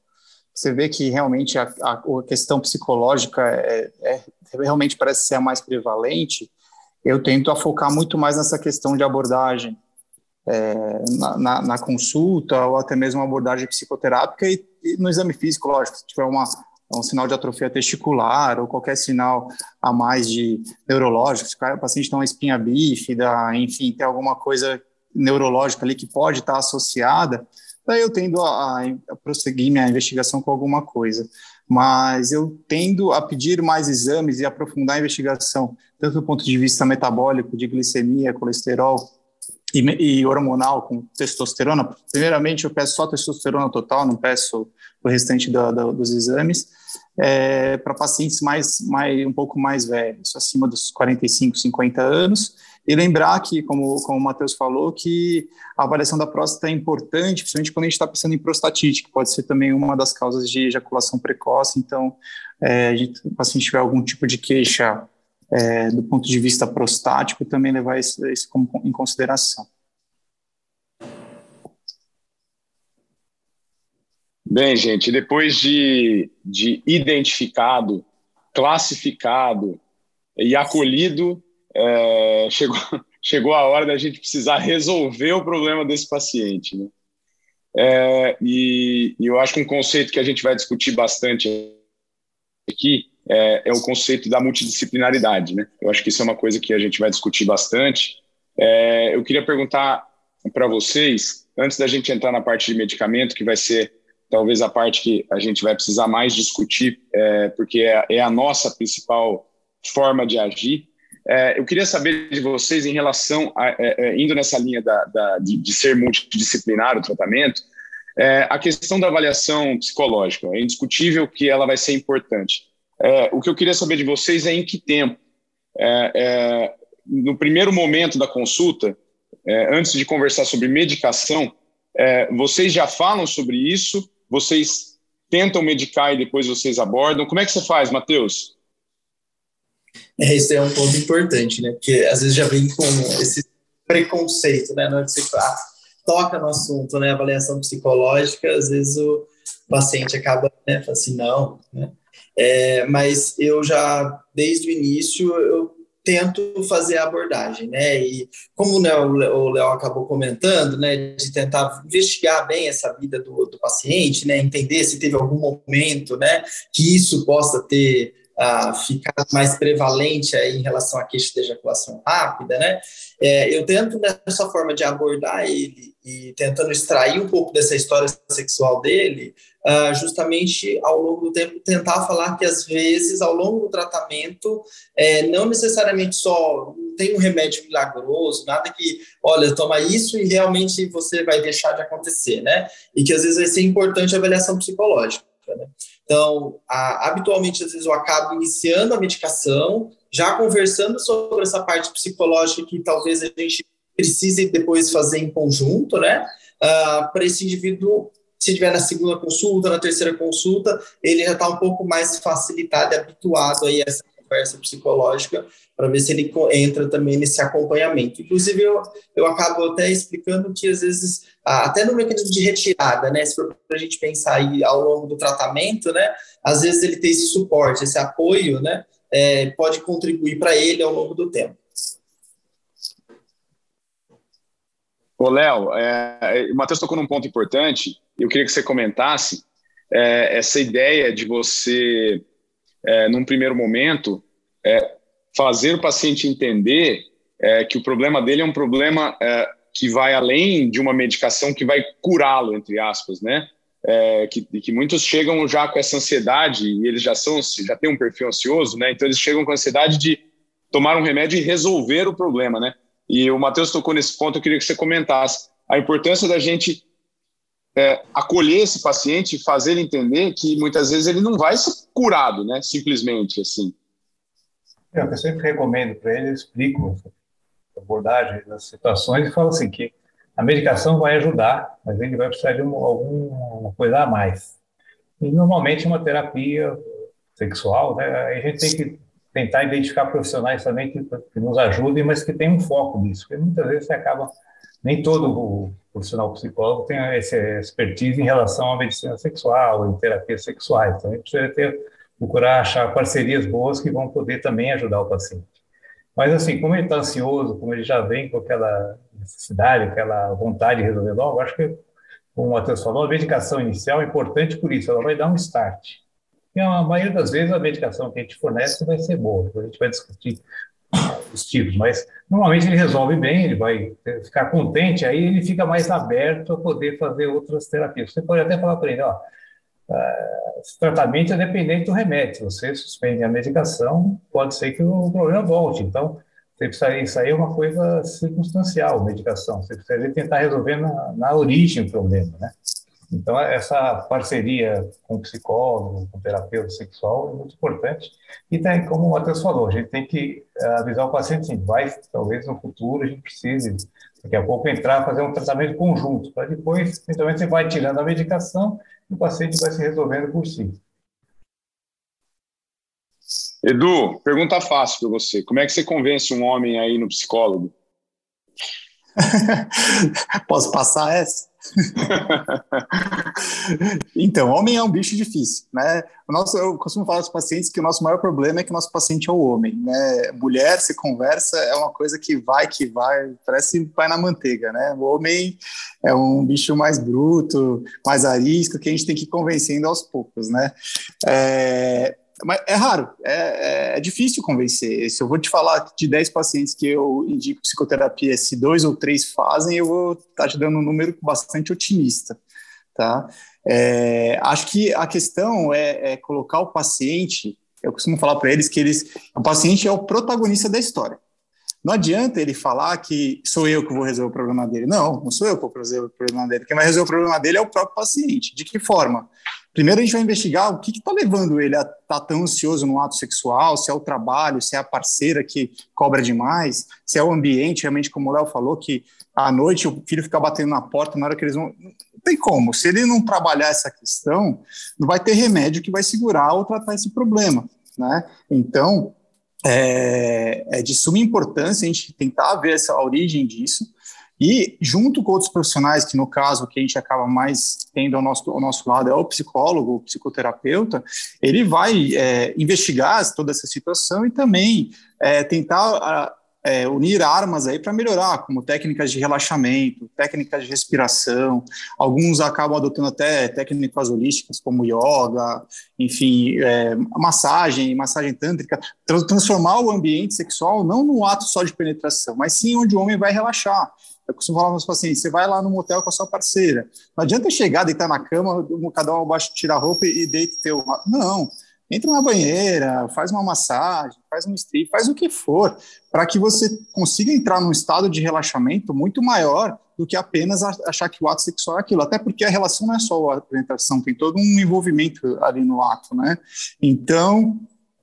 você vê que realmente a, a, a questão psicológica é, é, realmente parece ser a mais prevalente, eu tento a focar muito mais nessa questão de abordagem é, na, na, na, consulta ou até mesmo abordagem psicoterápica e, no exame físico, lógico, se tiver uma, um sinal de atrofia testicular ou qualquer sinal a mais de neurológico, se o paciente tem uma espinha bífida, enfim, tem alguma coisa neurológica ali que pode estar associada, daí eu tendo a, a prosseguir minha investigação com alguma coisa. Mas eu tendo a pedir mais exames e aprofundar a investigação, tanto do ponto de vista metabólico, de glicemia, colesterol e, e hormonal, com testosterona. Primeiramente, eu peço só testosterona total, não peço o restante do, do, dos exames é, para pacientes mais, mais, um pouco mais velhos, acima dos 45, 50 anos, e lembrar que, como, como o Matheus falou, que a avaliação da próstata é importante, principalmente quando a gente está pensando em prostatite, que pode ser também uma das causas de ejaculação precoce, então, é, a gente, se o paciente tiver algum tipo de queixa é, do ponto de vista prostático, também levar isso, em consideração. Bem, gente, depois de, de identificado, classificado e acolhido, é, chegou, chegou a hora da gente precisar resolver o problema desse paciente. Né? É, e, e, eu acho que um conceito que a gente vai discutir bastante aqui é, é, o conceito da multidisciplinaridade. Né? Eu acho que isso é uma coisa que a gente vai discutir bastante. É, eu queria perguntar para vocês, antes da gente entrar na parte de medicamento, que vai ser talvez a parte que a gente vai precisar mais discutir, é, porque é, é, a nossa principal forma de agir. É, eu queria saber de vocês em relação, a, é, é, indo nessa linha da, da, de, de, ser multidisciplinar o tratamento, é, a questão da avaliação psicológica. É indiscutível que ela vai ser importante. O que eu queria saber de vocês é em que tempo. no primeiro momento da consulta, antes de conversar sobre medicação, vocês já falam sobre isso vocês tentam medicar e depois vocês abordam? Como é que você faz, Matheus? É, isso é um ponto importante, né? Porque às vezes já vem com esse preconceito, né? Na hora que você ah, toca no assunto, né? Avaliação psicológica, às vezes o paciente acaba, né? Fala assim, não, né? É, mas eu já, desde o início, eu tento fazer a abordagem, né? E como né, o Léo acabou comentando, né, de tentar investigar bem essa vida do, do paciente, né, entender se teve algum momento, né, que isso possa ter uh, ficado mais prevalente aí em relação à queixa de ejaculação rápida, né? É, eu tento dessa forma de abordar ele e tentando extrair um pouco dessa história sexual dele, uh, justamente ao longo do tempo tentar falar que às vezes ao longo do tratamento é, não necessariamente só tem um remédio milagroso, nada que, olha, toma isso e realmente você vai deixar de acontecer, né? E que às vezes vai ser importante a avaliação psicológica. Né? Então, a, habitualmente, às vezes eu acabo iniciando a medicação, já conversando sobre essa parte psicológica que talvez a gente precise depois fazer em conjunto, né? Uh, para esse indivíduo, se tiver na segunda consulta, na terceira consulta, ele já está um pouco mais facilitado e habituado aí a essa conversa psicológica para ver se ele entra também nesse acompanhamento. Inclusive, eu, eu acabo até explicando que, às vezes, até no mecanismo de retirada, né, se for para a gente pensar aí ao longo do tratamento, né, às vezes ele tem esse suporte, esse apoio, né, é, pode contribuir para ele ao longo do tempo. Ô, Léo, é, o Matheus tocou num ponto importante, eu queria que você comentasse é, essa ideia de você é, num primeiro momento, é, fazer o paciente entender é, que o problema dele é um problema é, que vai além de uma medicação que vai curá-lo, entre aspas, né? É, que, que muitos chegam já com essa ansiedade e eles já são já têm um perfil ansioso, né? Então eles chegam com a ansiedade de tomar um remédio e resolver o problema, né? E o Matheus tocou nesse ponto, eu queria que você comentasse a importância da gente é, acolher esse paciente fazer ele entender que muitas vezes ele não vai ser curado, né? Simplesmente assim. É, eu sempre recomendo para ele, eu explico a abordagem das situações e falo assim que a medicação vai ajudar, mas ele vai precisar de alguma coisa a mais. E normalmente uma terapia sexual, né? A gente tem que tentar identificar profissionais também que, que nos ajudem, mas que tenham um foco nisso, porque muitas vezes você acaba nem todo o profissional psicólogo tem essa expertise em relação à medicina sexual, em terapias sexuais. Então, a gente precisa ter, procurar achar parcerias boas que vão poder também ajudar o paciente. Mas, assim, como ele está ansioso, como ele já vem com aquela necessidade, aquela vontade de resolver logo, acho que, como o Matheus falou, a medicação inicial é importante por isso, ela vai dar um start. E a maioria das vezes a medicação que a gente fornece vai ser boa, a gente vai discutir os tipos, mas Normalmente ele resolve bem, ele vai ficar contente, aí ele fica mais aberto a poder fazer outras terapias. Você pode até falar para ele, ó, ah, esse tratamento é dependente do remédio. Você suspende a medicação, pode ser que o problema volte. Então, você precisa, isso aí é uma coisa circunstancial, medicação. Você precisa tentar resolver na, na origem o problema, né? Então, essa parceria com o psicólogo, com o terapeuta sexual é muito importante. E tem, como o Matheus falou, a gente tem que eh, avisar o paciente, sim, vai, talvez no futuro a gente precise, daqui a pouco, entrar, fazer um tratamento conjunto, para depois, eventualmente, você vai tirando a medicação e o paciente vai se resolvendo por si. Edu, pergunta fácil para você. Como é que você convence um homem aí no psicólogo? Posso passar essa? então, homem é um bicho difícil, né? O nosso, eu costumo falar aos pacientes que o nosso maior problema é que o nosso paciente é o homem, né? Mulher, se conversa, é uma coisa que vai, que vai, parece vai na manteiga, né? O homem é um bicho mais bruto, mais arisco, que a gente tem que ir convencendo aos poucos, né? É, mas é raro, é, é, difícil convencer. Se eu vou te falar de 10 pacientes que eu indico psicoterapia, se dois ou três fazem, eu vou estar tá te dando um número bastante otimista, tá? É, acho que a questão é, é, colocar o paciente, eu costumo falar para eles que eles, o paciente é o protagonista da história. Não adianta ele falar que sou eu que vou resolver o problema dele. Não, não sou eu que vou resolver o problema dele. Quem vai resolver o problema dele é o próprio paciente. De que forma? Primeiro a gente vai investigar o que está levando ele a estar tá tão ansioso no ato sexual, se é o trabalho, se é a parceira que cobra demais, se é o ambiente, realmente como o Léo falou, que à noite o filho fica batendo na porta na hora que eles vão... Não tem como, se ele não trabalhar essa questão, não vai ter remédio que vai segurar ou tratar esse problema, né? Então, é, é de suma importância a gente tentar ver essa a origem disso, e junto com outros profissionais, que no caso que a gente acaba mais tendo ao nosso, ao nosso lado é o psicólogo, o psicoterapeuta, ele vai é, investigar toda essa situação e também é, tentar é, unir armas aí para melhorar, como técnicas de relaxamento, técnicas de respiração. Alguns acabam adotando até técnicas holísticas como yoga, enfim, é, massagem, massagem tântrica, transformar o ambiente sexual não no ato só de penetração, mas sim onde o homem vai relaxar. Eu costumo falar para os pacientes: você vai lá no motel com a sua parceira. Não adianta chegar, deitar na cama, cada um abaixo, tira a roupa e deita teu. Não. Entra na banheira, faz uma massagem, faz um strip, faz o que for, para que você consiga entrar num estado de relaxamento muito maior do que apenas achar que o ato sexual é aquilo. Até porque a relação não é só a apresentação, tem todo um envolvimento ali no ato, né? Então,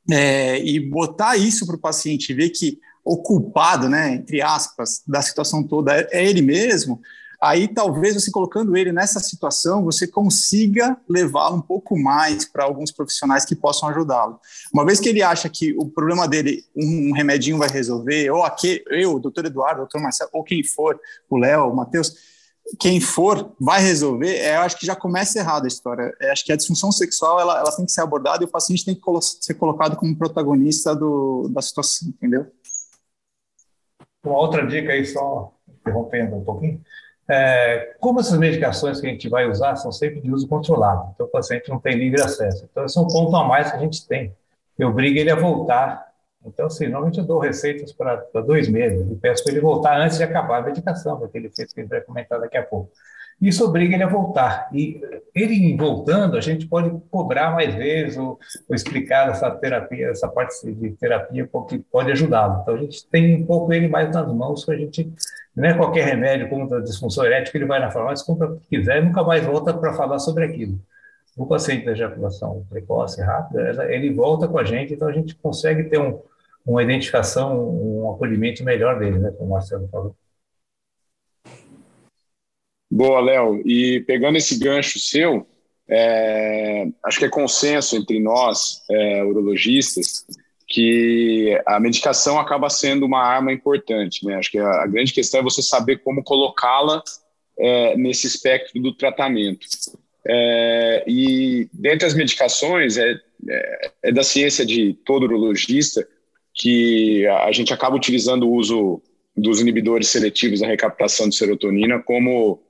é, e botar isso para o paciente ver que o culpado, né, entre aspas, da situação toda é, é ele mesmo, aí talvez você colocando ele nessa situação, você consiga levá-lo um pouco mais para alguns profissionais que possam ajudá-lo. Uma vez que ele acha que o problema dele, um, um remedinho vai resolver, ou aqui, eu, o doutor Eduardo, o doutor Marcelo, ou quem for, o Léo, o Matheus, quem for vai resolver, é, eu acho que já começa errado a história. Eu é, acho que a disfunção sexual ela, ela tem que ser abordada e o paciente tem que ser colocado como protagonista do, da situação, entendeu? Uma outra dica aí, só interrompendo um pouquinho, é, como essas medicações que a gente vai usar são sempre de uso controlado, então o paciente não tem livre acesso. Então, esse é um ponto a mais que a gente tem. Eu obrigo ele a voltar. Então, assim, normalmente eu dou receitas para dois meses e peço para ele voltar antes de acabar a medicação, aquele efeito que gente vai comentar daqui a pouco. Isso obriga ele a voltar. E ele voltando, a gente pode cobrar mais vezes ou, ou explicar essa terapia, essa parte de terapia que pode ajudá-lo. Então a gente tem um pouco ele mais nas mãos, que a gente não é qualquer remédio contra a disfunção erétil que ele vai na farmácia, compra o que quiser e nunca mais volta para falar sobre aquilo. O paciente da ejaculação precoce, rápida, ele volta com a gente, então a gente consegue ter um, uma identificação, um acolhimento melhor dele, né, como o Marcelo falou. Boa, Léo. E pegando esse gancho seu, é, acho que é consenso entre nós, é, urologistas, que a medicação acaba sendo uma arma importante. Né? Acho que a, a grande questão é você saber como colocá-la é, nesse espectro do tratamento. É, e dentre as medicações, é, é, é, da ciência de todo urologista que a gente acaba utilizando o uso dos inibidores seletivos da recaptação de serotonina como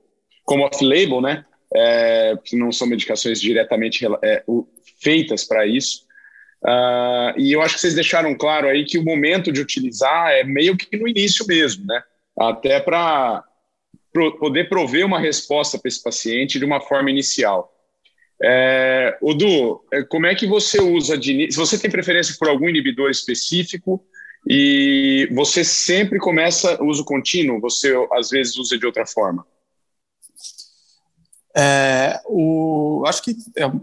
como off-label, né? É, não são medicações diretamente é, feitas para isso, Uh, e eu acho que vocês deixaram claro aí que o momento de utilizar é meio que no início mesmo, né? Até para pro, poder prover uma resposta para esse paciente de uma forma inicial. É, Odu, é, como é que você usa de, se você tem preferência por algum inibidor específico e você sempre começa uso contínuo, você às vezes usa de outra forma? É, o, acho que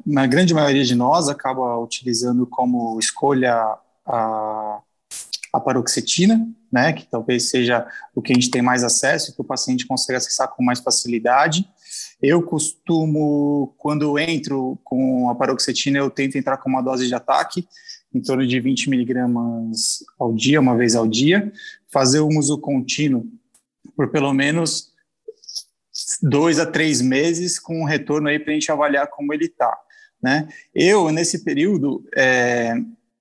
na grande maioria de nós acaba utilizando como escolha a, a paroxetina, né, que talvez seja o que a gente tem mais acesso, que o paciente consegue acessar com mais facilidade. Eu costumo, quando entro com a paroxetina, eu tento entrar com uma dose de ataque, em torno de 20 miligramas ao dia, uma vez ao dia, fazer o uso contínuo por pelo menos dois a três meses com um retorno aí para a gente avaliar como ele está. Né? Eu, nesse período, é,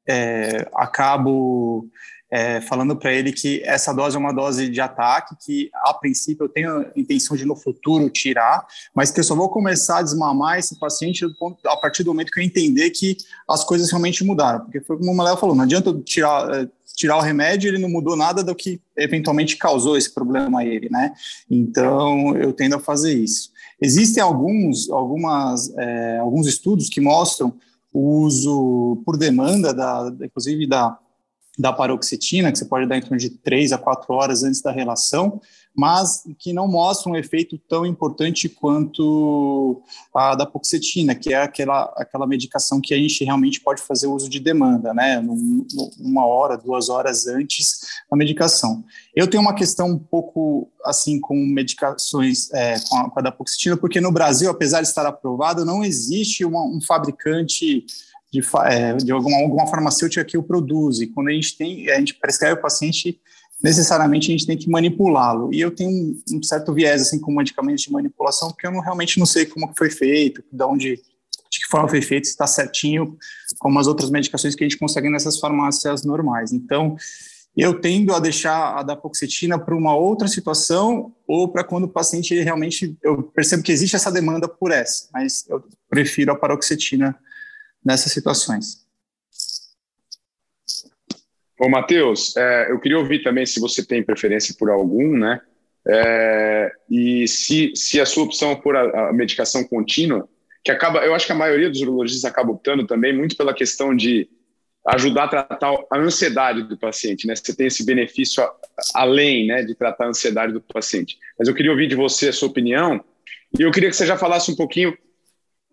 é, acabo é, falando para ele que essa dose é uma dose de ataque, que a princípio eu tenho a intenção de no futuro tirar, mas que eu só vou começar a desmamar esse paciente a partir do momento que eu entender que as coisas realmente mudaram. Porque foi como o Maléo falou, não adianta eu tirar, é, tirar o remédio, ele não mudou nada do que eventualmente causou esse problema a ele, né? Então eu tendo a fazer isso. Existem alguns, algumas, é, alguns estudos que mostram o uso por demanda, da, inclusive da da paroxetina, que você pode dar em torno de 3 a 4 horas antes da relação, mas que não mostra um efeito tão importante quanto a da paroxetina, que é aquela, aquela medicação que a gente realmente pode fazer uso de demanda, né, uma hora, duas horas antes da medicação. Eu tenho uma questão um pouco assim com medicações é, com, a, com a da paroxetina, porque no Brasil, apesar de estar aprovado, não existe uma, um fabricante de, é, de alguma, alguma farmacêutica que o produz. E quando a gente tem, a gente prescreve o paciente, necessariamente a gente tem que manipulá-lo. E eu tenho um, certo viés assim com medicamentos de manipulação, porque eu não, realmente não sei como foi feito, de onde, de que forma foi feito, se está certinho, como as outras medicações que a gente consegue nessas farmácias normais. Então, eu tendo a deixar a dapoxetina para uma outra situação ou para quando o paciente realmente eu percebo que existe essa demanda por essa, mas eu prefiro a paroxetina nessas situações. Ô, Matheus, é, eu queria ouvir também se você tem preferência por algum, né? É, e se, se a sua opção por a, a, medicação contínua, que acaba, eu acho que a maioria dos urologistas acaba optando também muito pela questão de ajudar a tratar a ansiedade do paciente, né? Você tem esse benefício a, além, né, de tratar a ansiedade do paciente. Mas eu queria ouvir de você a sua opinião e eu queria que você já falasse um pouquinho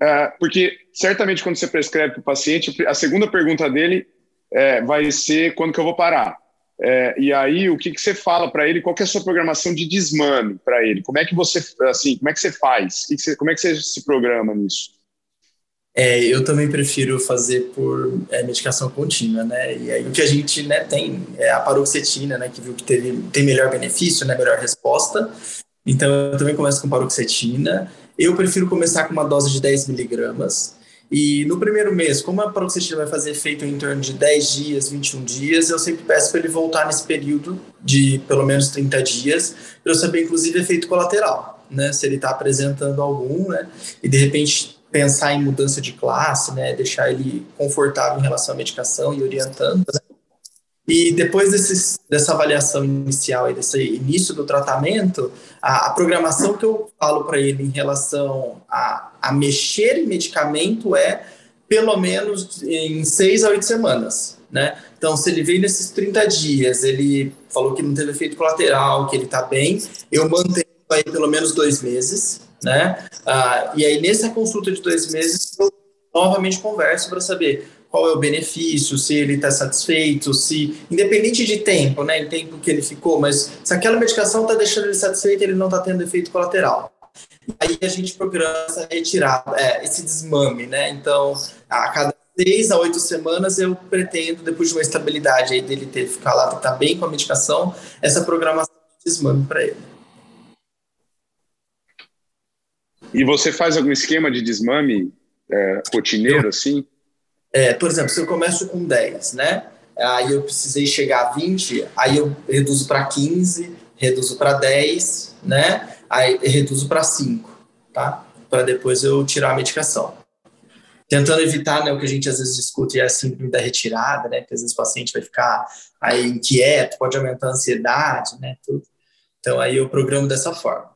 é, porque certamente quando você prescreve para o paciente, a segunda pergunta dele é, vai ser quando que eu vou parar. É, e aí, o que, que você fala para ele? Qual é a sua programação de desmame para ele? Como é que você, assim, como é que você faz? Que que você, como é que você se programa nisso? É, eu também prefiro fazer por é, medicação contínua, né? E aí o que a gente né, tem é a paroxetina, né? Que viu que teve, tem melhor benefício, né? Melhor resposta. Então eu também começo com paroxetina. Eu prefiro começar com uma dose de 10 miligramas. E no primeiro mês, como a paroxetina vai fazer efeito em torno de 10 dias, 21 dias, eu sempre peço para ele voltar nesse período de pelo menos 30 dias, para eu saber, inclusive, efeito colateral, né? Se ele está apresentando algum, né? E de repente pensar em mudança de classe, né? Deixar ele confortável em relação à medicação e orientando, né? E depois desses, dessa avaliação inicial e desse início do tratamento, a, a programação que eu falo para ele em relação a, a mexer em medicamento é pelo menos em seis a oito semanas, né? Então, se ele veio nesses 30 dias, ele falou que não teve efeito colateral, que ele está bem, eu mantenho aí pelo menos dois meses, né? Ah, e aí, nessa consulta de dois meses, eu novamente converso para saber qual é o benefício, se ele está satisfeito, se, independente de tempo, né, em tempo que ele ficou, mas se aquela medicação está deixando ele satisfeito, ele não está tendo efeito colateral. Aí a gente programa essa retirada, é, esse desmame, né, então a cada seis a oito semanas eu pretendo, depois de uma estabilidade aí dele ter ficar lá, estar tá bem com a medicação, essa programação de desmame para ele. E você faz algum esquema de desmame é, rotineiro, assim? É, por exemplo, se eu começo com 10, né? Aí eu precisei chegar a 20, aí eu reduzo para 15, reduzo para 10, né? Aí reduzo para 5, tá? Para depois eu tirar a medicação. tentando evitar né, o que a gente às vezes discute, é a síndrome da retirada, né, que às vezes o paciente vai ficar aí inquieto, pode aumentar a ansiedade, né, tudo. Então aí eu programo dessa forma.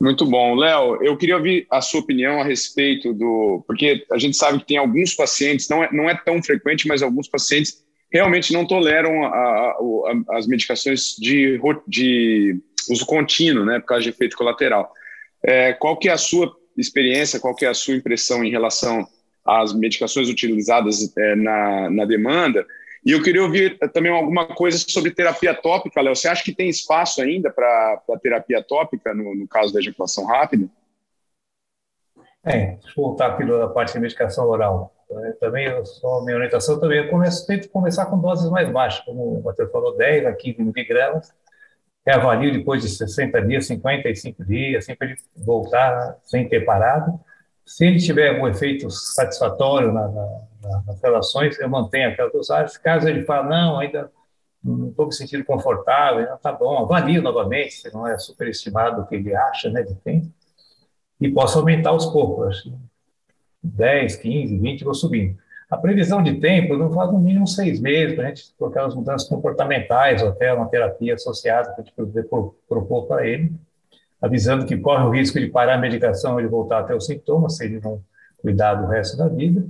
Muito bom. Léo, eu queria ouvir a sua opinião a respeito do. Porque a gente sabe que tem alguns pacientes, não é, não é tão frequente, mas alguns pacientes realmente não toleram a, a, a, as medicações de, de uso contínuo, né, por causa de efeito colateral. É, qual que é a sua experiência, qual que é a sua impressão em relação às medicações utilizadas é, na, na demanda? E eu queria ouvir também alguma coisa sobre terapia tópica, Léo. Você acha que tem espaço ainda para terapia tópica no, no, caso da ejaculação rápida? É, deixa eu voltar aqui da parte de medicação oral. É, também, eu, só minha orientação também, eu começo, tento começar com doses mais baixas, como o Matheus falou, 10 a 15 miligramas, reavalio depois de 60 dias, 55 dias, ele voltar sem ter parado. Se ele tiver algum efeito satisfatório na, na, nas relações, eu mantenho aquela dosagem. Caso ele fale, não, ainda não estou me sentindo confortável, não está bom, avalio novamente, se não é superestimado o que ele acha, né, de tempo, e posso aumentar aos poucos, 10, 15, 20, vou subindo. A previsão de tempo, não faz no mínimo seis meses, para a gente colocar as mudanças comportamentais, ou até uma terapia associada, para a gente poder propor para ele, avisando que corre o risco de parar a medicação e voltar até os sintomas, se ele não cuidar do resto da vida.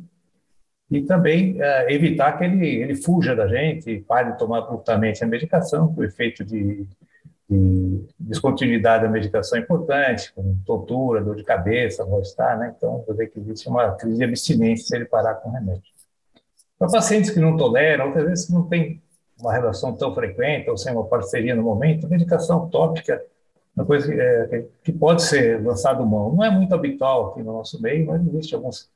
E também é, evitar que ele, ele fuja da gente, pare de tomar abruptamente a medicação, o efeito de, de descontinuidade da medicação é importante, com tontura, dor de cabeça, mal-estar, né? Então, ver que existe uma crise de abstinência se ele parar com o remédio. Para pacientes que não toleram, outras vezes não tem uma relação tão frequente ou sem uma parceria no momento, a medicação tópica uma coisa que, é, que pode ser lançado mão. Não é muito habitual aqui no nosso meio, mas existe alguns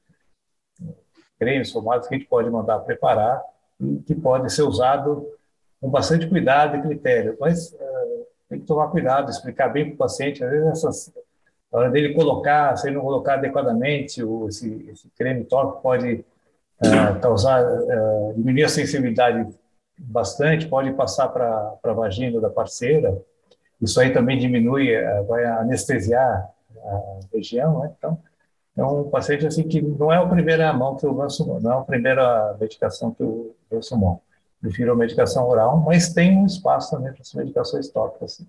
cremes, formatos que a gente pode mandar preparar e que pode ser usado com bastante cuidado e critério. Mas uh, tem que tomar cuidado, explicar bem para o paciente. Às vezes, essas, na hora dele colocar, se ele não colocar adequadamente, o, esse, esse creme tópico pode uh, causar, diminuir a sensibilidade bastante, pode passar para a vagina da parceira, isso aí também diminui, eh, vai anestesiar a região, né? Então, é um paciente assim que não é a primeira mão que eu lanço, não é a primeira medicação que eu lanço mão. Prefiro a medicação oral, mas tem um espaço também para as medicações tópicas.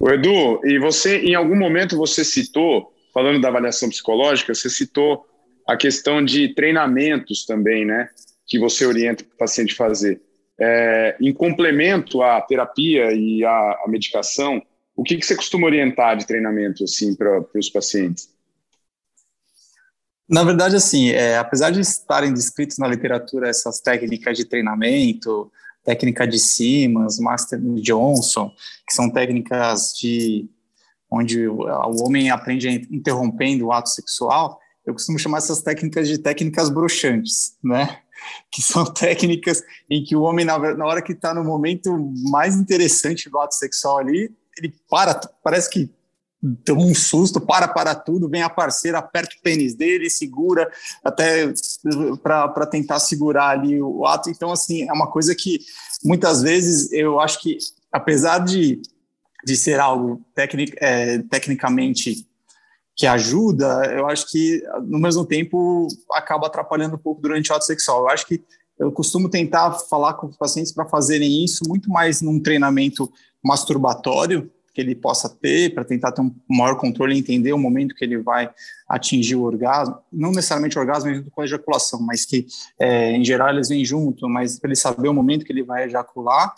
O Edu, e você, em algum momento você citou, falando da avaliação psicológica, você citou a questão de treinamentos também, né? Que você orienta o paciente fazer. É, em complemento à terapia e à, à medicação, o que, que, você costuma orientar de treinamento assim para os pacientes? Na verdade, assim, é, apesar de estarem descritos na literatura essas técnicas de treinamento, técnica de Simmons, Master Johnson, que são técnicas de onde o, homem aprende interrompendo o ato sexual, eu costumo chamar essas técnicas de técnicas broxantes, né? Que são técnicas em que o homem, na, hora que está no momento mais interessante do ato sexual ali, ele para, parece que toma um susto, para para tudo, vem a parceira, aperta o pênis dele, segura até para tentar segurar ali o ato. Então, assim, é uma coisa que muitas vezes eu acho que, apesar de, de ser algo tecnic, é, tecnicamente que ajuda, eu acho que, no mesmo tempo, acaba atrapalhando um pouco durante o ato sexual. Eu acho que eu costumo tentar falar com os pacientes para fazerem isso muito mais num treinamento masturbatório que ele possa ter, para tentar ter um maior controle e entender o momento que ele vai atingir o orgasmo, não necessariamente o orgasmo junto com a ejaculação, mas que, é, em geral, eles vêm junto, mas para ele saber o momento que ele vai ejacular.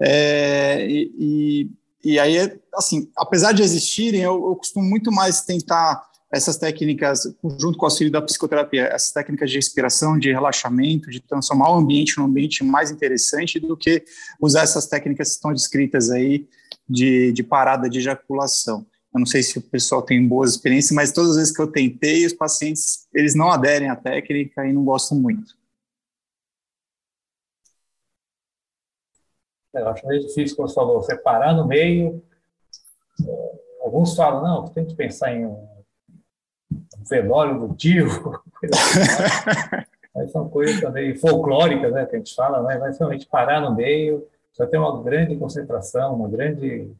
É, e, e e aí, assim, apesar de existirem, eu, eu costumo muito mais tentar essas técnicas, junto com o auxílio da psicoterapia, essas técnicas de respiração, de relaxamento, de transformar o ambiente num ambiente mais interessante do que usar essas técnicas que estão descritas aí de, de parada de ejaculação. Eu não sei se o pessoal tem boas experiências, mas todas as vezes que eu tentei, os pacientes, eles não aderem à técnica e não gostam muito. Eu acho meio difícil, como você falou, separar no meio. É, alguns falam, não, tem que pensar em um, velório do tio, mas são coisas também folclóricas, né, que a gente fala, né, mas realmente parar no meio, só tem uma grande concentração, uma grande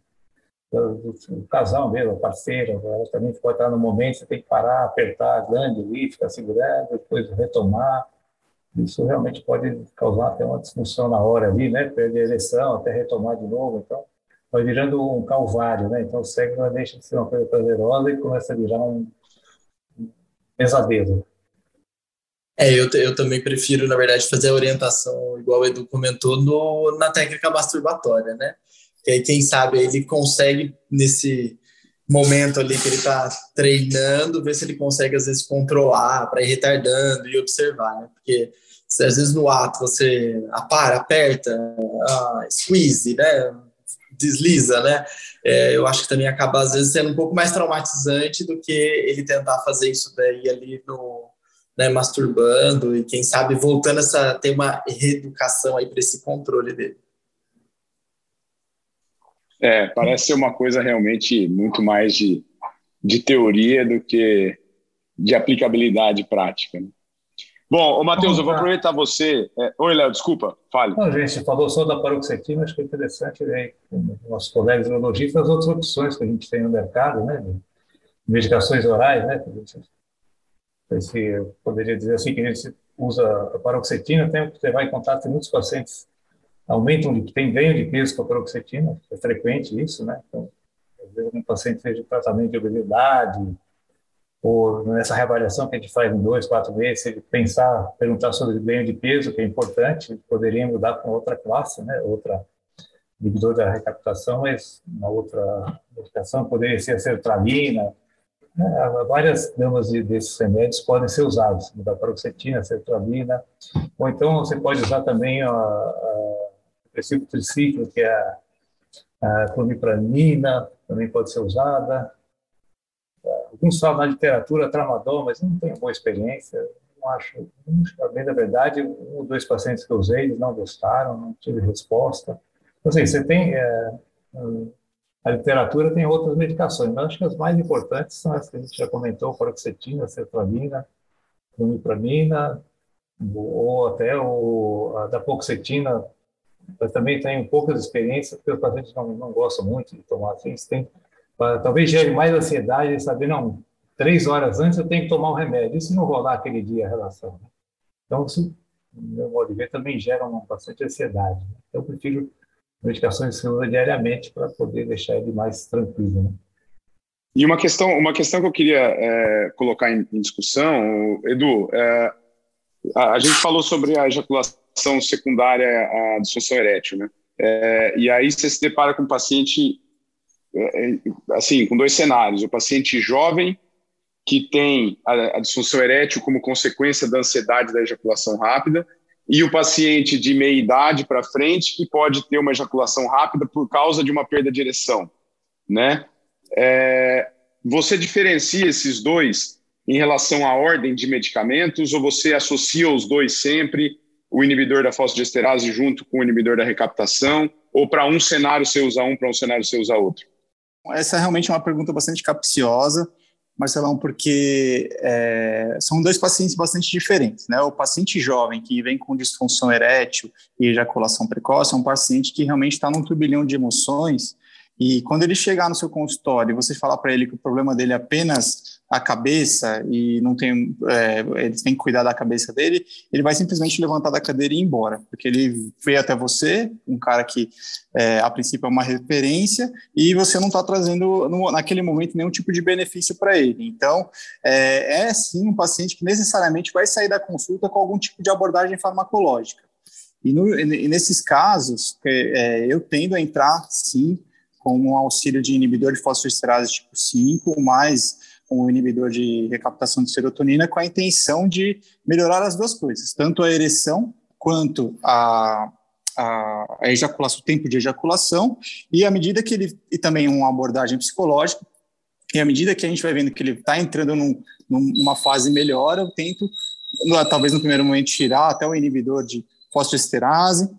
o casal mesmo, a parceira, ela também pode estar no momento, você tem que parar, apertar a glande ali, ficar segurando, depois retomar. Isso realmente pode causar até uma disfunção na hora ali, né? Perder a ereção, até retomar de novo. Então, vai virando um calvário, né? Então, o sexo não deixa de ser uma coisa prazerosa e começa a virar um pesadelo. É, eu, eu também prefiro, na verdade, fazer a orientação, igual o Edu comentou, no, na técnica masturbatória, né? Que aí, quem sabe, ele consegue, nesse momento ali que ele está treinando, ver se ele consegue, às vezes, controlar para ir retardando e observar, né? Porque às vezes no ato você apara, aperta, uh, squeeze, né? desliza, né? É, eu acho que também acaba às vezes sendo um pouco mais traumatizante do que ele tentar fazer isso daí ali no né, masturbando e quem sabe voltando a ter uma reeducação aí para esse controle dele. É, parece ser uma coisa realmente muito mais de, de teoria do que de aplicabilidade prática. Né? Bom, Matheus, eu vou aproveitar você. É... Oi, Léo, desculpa, fale. Não, gente, falou só da paroxetina, acho que é interessante ver com nossos colegas neurologistas as outras opções que a gente tem no mercado, né? Medicações orais, né? Se eu poderia dizer assim que a gente usa a paroxetina, tem, você vai em contato muitos pacientes aumentam, tem ganho de peso com a paroxetina, é frequente isso, né? Então, às vezes um paciente fez tratamento de obesidade, ou nessa reavaliação que a gente faz em dois, quatro meses, se ele pensar, perguntar sobre ganho de peso, que é importante, poderia mudar com outra classe, né, outra inibidor da recaptação, mas uma outra medicação poderia ser a sertralina, né, várias gamas de, desses remédios podem ser usados, da paroxetina, sertralina, ou então você pode usar também a, a princípio triciclo, que é a, a também pode ser usada, alguns falam na literatura tramadol, mas não tenho boa experiência. Não acho, não bem da verdade. Um ou dois pacientes que eu usei, eles não gostaram, não tive resposta. Então, assim, você tem. É, a literatura tem outras medicações, mas acho que as mais importantes são as que a gente já comentou: paroxetina, sertralina, clomipramina, ou até o, a da poxetina. Eu também tenho poucas experiências, porque os pacientes não, não gostam muito de tomar assim. Tem talvez gere mais ansiedade de saber, não, três horas antes eu tenho que tomar um remédio. Se não rolar aquele dia a relação? Né? Então, isso, no meu modo de ver, também gera uma bastante ansiedade. Né? Então, eu prefiro medicações que usa diariamente para poder deixar ele mais tranquilo. Né? E uma questão, uma questão que eu queria é, colocar em, em, discussão, Edu, é, a, a, gente falou sobre a ejaculação secundária à disfunção erétil, né? É, e aí você se depara com um paciente assim, com dois cenários. O paciente jovem, que tem a, a disfunção erétil como consequência da ansiedade da ejaculação rápida, e o paciente de meia idade para frente, que pode ter uma ejaculação rápida por causa de uma perda de ereção, né? É, você diferencia esses dois em relação à ordem de medicamentos ou você associa os dois sempre, o inibidor da fosfodiesterase junto com o inibidor da recaptação, ou para um cenário você usa um, para um cenário você usa outro? Essa é realmente uma pergunta bastante capciosa, Marcelão, porque é, são dois pacientes bastante diferentes. Né? O paciente jovem que vem com disfunção erétil e ejaculação precoce é um paciente que realmente está num turbilhão de emoções e quando ele chegar no seu consultório e você falar para ele que o problema dele é apenas a cabeça e não tem, é, eles têm que cuidar da cabeça dele, ele vai simplesmente levantar da cadeira e ir embora, porque ele veio até você, um cara que é, a princípio é uma referência, e você não está trazendo no, naquele momento nenhum tipo de benefício para ele. Então, é, é sim um paciente que necessariamente vai sair da consulta com algum tipo de abordagem farmacológica. E, no, e nesses casos, é, eu tendo a entrar, sim, com um auxílio de inibidor de fosfodiesterase tipo 5, mais um inibidor de recaptação de serotonina, com a intenção de melhorar as duas coisas, tanto a ereção quanto a, a, a ejaculação, o tempo de ejaculação, e à medida que ele, e também uma abordagem psicológica, e à medida que a gente vai vendo que ele está entrando num, numa fase melhor, eu tento, talvez no primeiro momento, tirar até o inibidor de fosfodiesterase,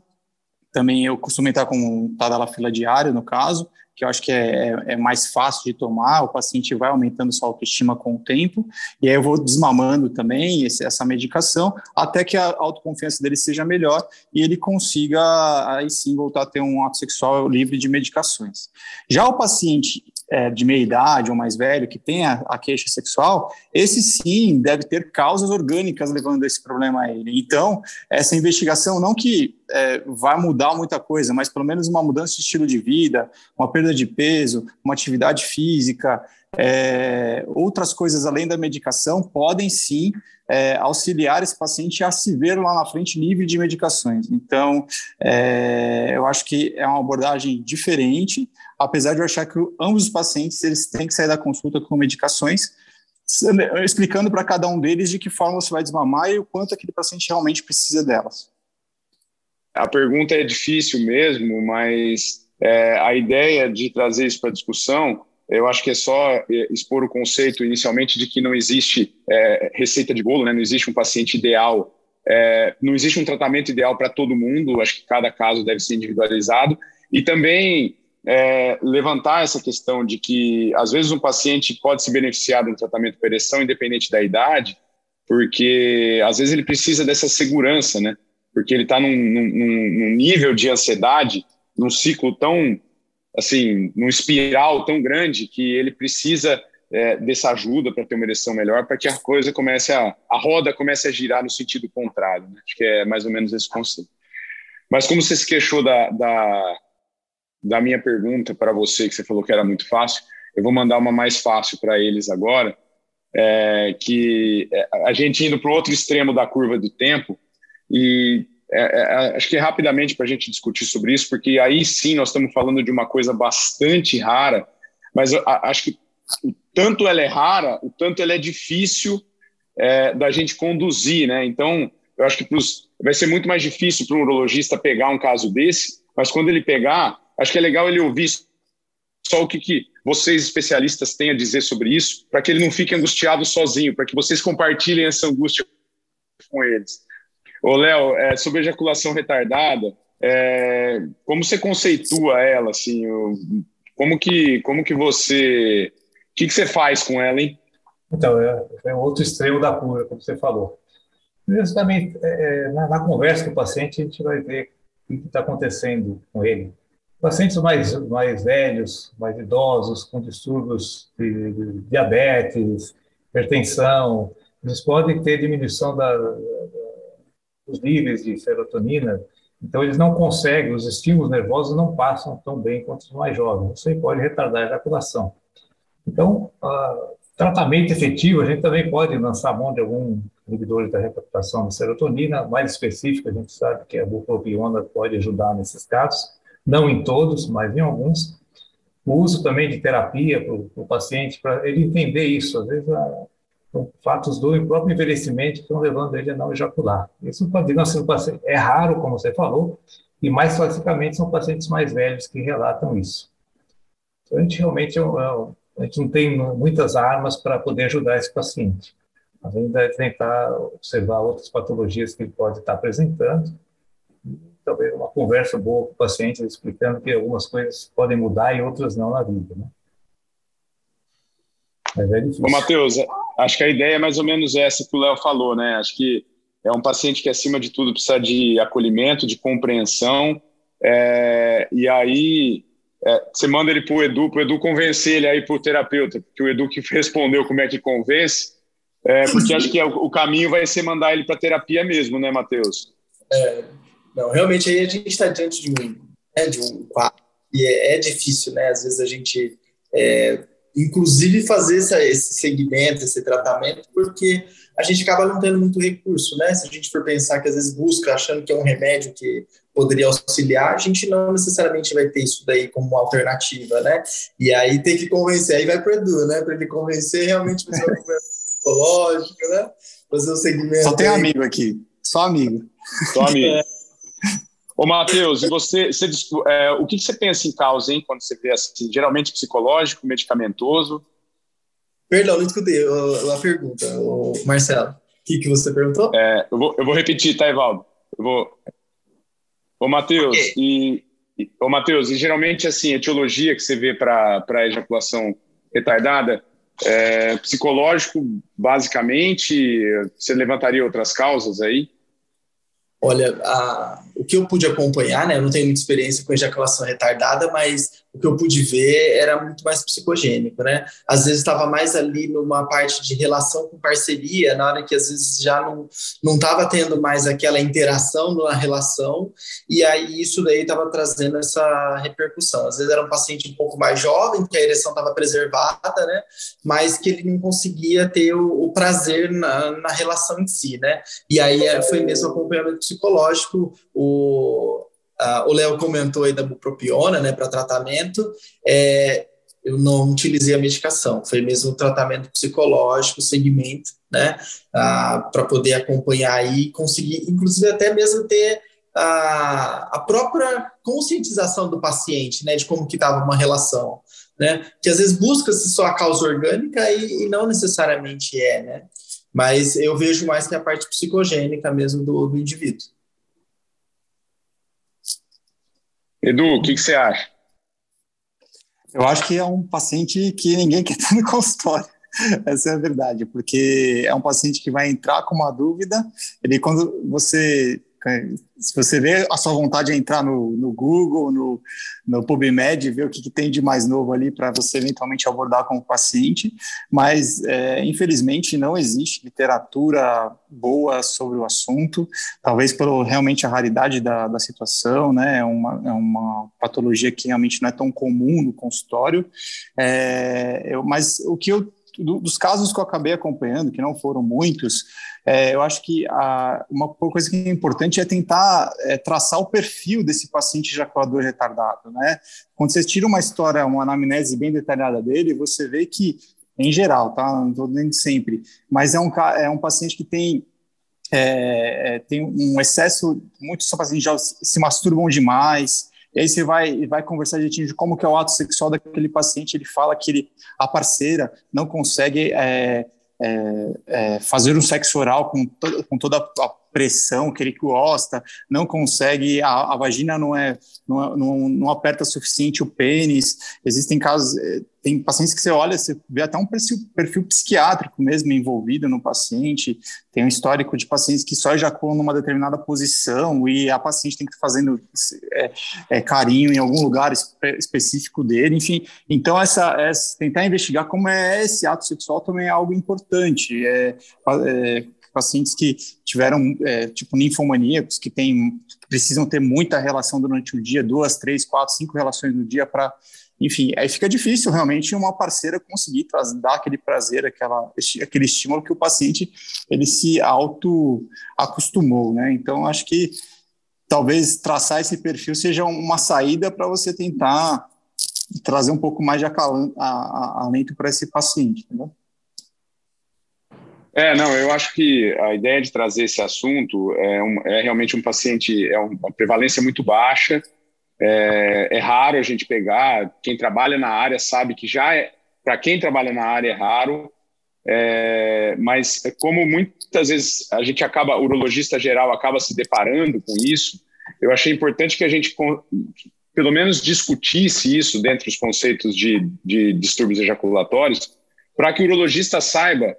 também eu costumo entrar com tadalafila diário, no caso, que eu acho que é, é, é, mais fácil de tomar, o paciente vai aumentando sua autoestima com o tempo, e aí eu vou desmamando também esse, essa medicação, até que a autoconfiança dele seja melhor e ele consiga, aí sim, voltar a ter um ato sexual livre de medicações. Já o paciente é, de meia idade ou mais velho que tem a, a, queixa sexual, esse sim deve ter causas orgânicas levando esse problema a ele. Então, essa investigação, não que é, vai mudar muita coisa, mas pelo menos uma mudança de estilo de vida, uma perda de peso, uma atividade física, é, outras coisas além da medicação podem sim é, auxiliar esse paciente a se ver lá na frente livre de medicações. Então, é, eu acho que é uma abordagem diferente, apesar de eu achar que ambos os pacientes eles têm que sair da consulta com medicações, explicando para cada um deles de que forma você vai desmamar e o quanto aquele paciente realmente precisa delas. A pergunta é difícil mesmo, mas é, a ideia de trazer isso para discussão, eu acho que é só é, expor o conceito inicialmente de que não existe é, receita de bolo, né? não existe um paciente ideal, é, não existe um tratamento ideal para todo mundo, acho que cada caso deve ser individualizado, e também é, levantar essa questão de que, às vezes, um paciente pode se beneficiar de um tratamento para ereção, independente da idade, porque, às vezes, ele precisa dessa segurança, né? Porque ele está num, num, num, nível de ansiedade, num ciclo tão, assim, num espiral tão grande que ele precisa é, dessa ajuda para ter uma ereção melhor, para que a coisa comece a, a roda comece a girar no sentido contrário. Né? Acho que é mais ou menos esse conceito. Mas como você se queixou da, da da minha pergunta para você, que você falou que era muito fácil, eu vou mandar uma mais fácil para eles agora, é, que é, a gente indo para o outro extremo da curva do tempo, e é, é, acho que é rapidamente para a gente discutir sobre isso, porque aí sim nós estamos falando de uma coisa bastante rara, mas acho que o tanto ela é rara, o tanto ela é difícil é, da gente conduzir, né? Então, eu acho que pros, vai ser muito mais difícil para um urologista pegar um caso desse, mas quando ele pegar, Acho que é legal ele ouvir só o que, que vocês especialistas têm a dizer sobre isso, para que ele não fique angustiado sozinho, para que vocês compartilhem essa angústia com eles. Ô, Léo, é, sobre ejaculação retardada, é, como você conceitua ela, assim, como que, como que você, o que, que você faz com ela, hein? Então, é, é outro extremo da cura, como você falou. Justamente, é, é, na, na, conversa com o paciente, a gente vai ver o que está acontecendo com ele. Pacientes mais, mais velhos, mais idosos, com distúrbios de, de diabetes, hipertensão, eles podem ter diminuição da, da, dos níveis de serotonina, então eles não conseguem, os estímulos nervosos não passam tão bem quanto os mais jovens. Isso aí pode retardar a ejaculação. Então, uh, tratamento efetivo, a gente também pode lançar mão de algum inibidor da recaptação da serotonina, mais específico, a gente sabe que a bupropiona pode ajudar nesses casos, não em todos, mas em alguns. O uso também de terapia para o paciente, para ele entender isso. Às vezes, a, fatos do próprio envelhecimento estão levando ele a não ejacular. Isso pode ser é raro, como você falou, e mais classicamente são pacientes mais velhos que relatam isso. Então, a gente realmente é é a gente não tem muitas armas para poder ajudar esse paciente. A gente deve tentar observar outras patologias que ele pode estar apresentando talvez uma conversa boa com o paciente, explicando que algumas coisas podem mudar e outras não na vida, né? Mas é difícil. Ô, Matheus, acho que a ideia é mais ou menos essa que o Léo falou, né? Acho que é um paciente que, acima de tudo, precisa de acolhimento, de compreensão, é, e aí é, você manda ele para o Edu, para o Edu convencer ele aí para o terapeuta, porque o Edu que respondeu como é que convence, é, porque acho que é, o, o caminho vai ser mandar ele para terapia mesmo, né, Matheus? É, não, realmente aí a gente está diante de um, né, de um quadro e é, é, difícil, né? Às vezes a gente, é, inclusive, fazer essa, esse segmento, esse tratamento, porque a gente acaba não tendo muito recurso, né? Se a gente for pensar que às vezes busca achando que é um remédio que poderia auxiliar, a gente não necessariamente vai ter isso daí como uma alternativa, né? E aí tem que convencer, aí vai para o Edu, né? Para ele convencer realmente fazer psicológica, né? Fazer o um segmento. Só tem aí. amigo aqui, só amigo. Só amigo. É. Ô, Matheus, e você, você é, o que você pensa em causa, hein, quando você vê assim, geralmente psicológico, medicamentoso? Perdão, não escutei a, a pergunta, o Marcelo. O que, que você perguntou? É, eu, vou, eu vou repetir, tá, Evaldo? Eu vou... Ô, Matheus, okay. e, ô, Matheus, e geralmente, assim, a etiologia que você vê para ejaculação retardada, é, psicológico, basicamente, você levantaria outras causas aí? Olha, a, o que eu pude acompanhar, né, eu não tenho muita experiência com ejaculação retardada, mas o que eu pude ver era muito mais psicogênico, né? Às vezes estava mais ali numa parte de relação com parceria, na hora que às vezes já não não estava tendo mais aquela interação na relação, e aí isso daí estava trazendo essa repercussão. Às vezes era um paciente um pouco mais jovem, que a ereção estava preservada, né? Mas que ele não conseguia ter o, o prazer na, na relação em si, né? E aí é, foi mesmo acompanhamento psicológico, o Uh, o Léo comentou aí da bupropiona, né, para tratamento. É, eu não utilizei a medicação, foi mesmo o tratamento psicológico, segmento, né, uh, para poder acompanhar e conseguir, inclusive até mesmo ter a, a própria conscientização do paciente, né, de como que estava uma relação, né, que às vezes busca-se só a causa orgânica e, e, não necessariamente é, né, mas eu vejo mais que a parte psicogênica mesmo do, do indivíduo. Edu, o que, que, você acha? Eu acho que é um paciente que ninguém quer ter no consultório. Essa é a verdade, porque é um paciente que vai entrar com uma dúvida. Ele, quando você se você vê a sua vontade de entrar no, no Google, no, no PubMed, ver o que, que tem de mais novo ali para você eventualmente abordar com o paciente, mas é, infelizmente não existe literatura boa sobre o assunto, talvez por realmente a raridade da, da situação, né? É uma, é uma patologia que realmente não é tão comum no consultório, é, eu, mas o que eu dos casos que eu acabei acompanhando, que não foram muitos, é, eu acho que a, uma coisa que é importante é tentar é, traçar o perfil desse paciente ejaculador retardado, né? Quando você tira uma história, uma anamnese bem detalhada dele, você vê que, em geral, tá? Não estou dizendo sempre, mas é um, é um paciente que tem é, é tem um excesso, muitos pacientes já se masturbam demais, e aí você vai, vai conversar de como que é o ato sexual daquele paciente, ele fala que ele, a parceira não consegue é, é, é, fazer um sexo oral com, to, com toda a pressão que ele gosta, não consegue, a, a vagina não é, não, não, não, aperta suficiente o pênis. Existem casos, eh, tem pacientes que você olha, você vê até um perfil, perfil psiquiátrico mesmo envolvido no paciente. Tem um histórico de pacientes que só ejaculam numa determinada posição e a paciente tem que estar fazendo é, é, carinho em algum lugar espe específico dele, enfim. Então, essa, essa, tentar investigar como é esse ato sexual também é algo importante. É, é pacientes que tiveram, é, tipo, ninfomaníacos, que tem, precisam ter muita relação durante o dia, duas, três, quatro, cinco relações no dia para enfim, aí fica difícil realmente uma parceira conseguir dar aquele prazer, aquela, aquele estímulo que o paciente ele se auto acostumou, né? Então acho que talvez traçar esse perfil seja uma saída para você tentar trazer um pouco mais de acalento para esse paciente, entendeu? É, não, eu acho que a ideia de trazer esse assunto é, um, é realmente um paciente, é uma prevalência muito baixa, é, é, raro a gente pegar, quem trabalha na área sabe que já é, para quem trabalha na área é raro, é, mas como muitas vezes a gente acaba, o urologista geral acaba se deparando com isso, eu achei importante que a gente pelo menos discutisse isso dentro dos conceitos de, de distúrbios ejaculatórios, para que o urologista saiba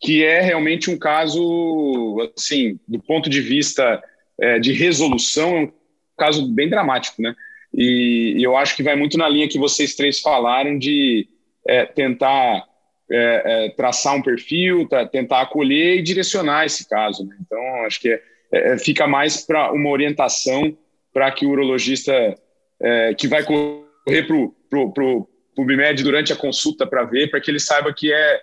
que é realmente um caso, assim, do ponto de vista é, de resolução, é um caso bem dramático, né? E, e, eu acho que vai muito na linha que vocês três falaram de é, tentar é, é traçar um perfil, tá, tentar acolher e direcionar esse caso. Né? Então, acho que é, é, fica mais para uma orientação para que o urologista que vai correr para o PubMed durante a consulta para ver, para que ele saiba que é é,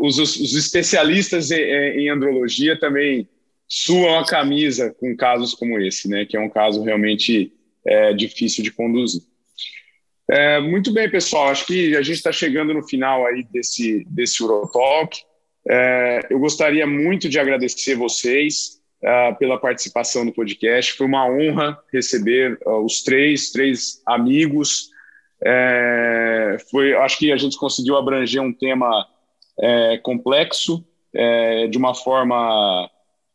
os, os, especialistas em, em, andrologia também suam a camisa com casos como esse, né, que é um caso realmente é, difícil de conduzir. É, muito bem, pessoal, acho que a gente está chegando no final aí desse, desse Urotalk. É, eu gostaria muito de agradecer vocês uh, pela participação no podcast. Foi uma honra receber uh, os três, três amigos. É, foi, acho que a gente conseguiu abranger um tema é, complexo, é, de uma forma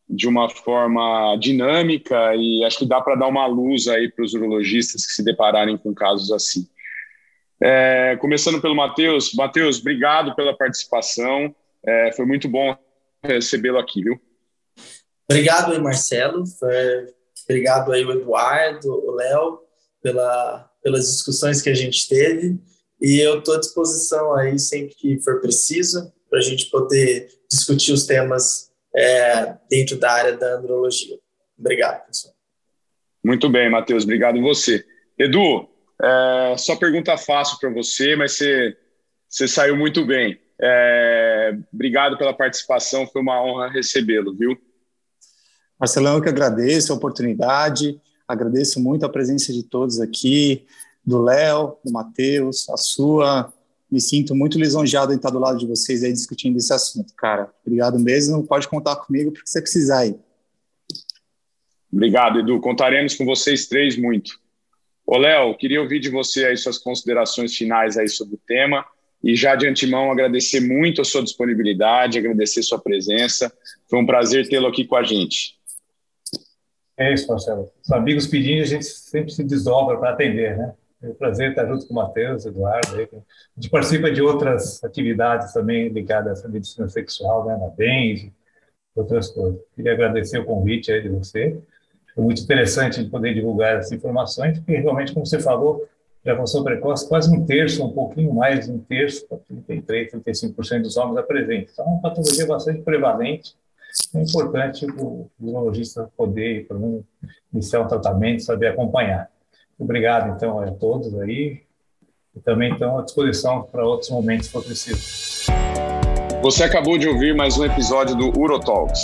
de uma forma dinâmica e acho que dá para dar uma luz aí para os urologistas que se depararem com casos assim. É, começando pelo Matheus. Matheus, obrigado pela participação. É, foi muito bom recebê-lo aqui, viu? Obrigado aí, Marcelo. Obrigado aí, o Eduardo, o Léo, pela, pelas discussões que a gente teve. E eu estou à disposição aí sempre que for preciso para a gente poder discutir os temas é, dentro da área da andrologia. Obrigado, pessoal. Muito bem, Matheus. Obrigado você. Edu, é, só pergunta fácil para você, mas você, você saiu muito bem. É, obrigado pela participação, foi uma honra recebê-lo, viu? Marcelão, eu que agradeço a oportunidade, agradeço muito a presença de todos aqui, do Léo, do Matheus, a sua. Me sinto muito lisonjeado em estar do lado de vocês aí discutindo esse assunto, cara. Obrigado mesmo, pode contar comigo porque você precisar aí. Obrigado, Edu. Contaremos com vocês três muito. Ô, Léo, queria ouvir de você aí suas considerações finais aí sobre o tema e já de antemão agradecer muito a sua disponibilidade, agradecer sua presença. Foi um prazer tê-lo aqui com a gente. É isso, Marcelo. Os amigos pedindo, a gente sempre se desdobra para atender, né? É um prazer estar junto com o Matheus, Eduardo. A gente participa de outras atividades também ligadas à medicina sexual, né? Na BENS, outras coisas. Queria agradecer o convite aí de você. Foi muito interessante poder divulgar essas informações, porque realmente, como você falou, ejaculação precoce, quase um terço, um pouquinho mais de um terço, 33, 35% dos homens apresentam. Então, é uma patologia bastante prevalente é importante o urologista poder, pelo menos, iniciar um tratamento, saber acompanhar. Obrigado, então, a todos aí. E também estão à disposição para outros momentos, se for preciso. Você acabou de ouvir mais um episódio do Urotalks,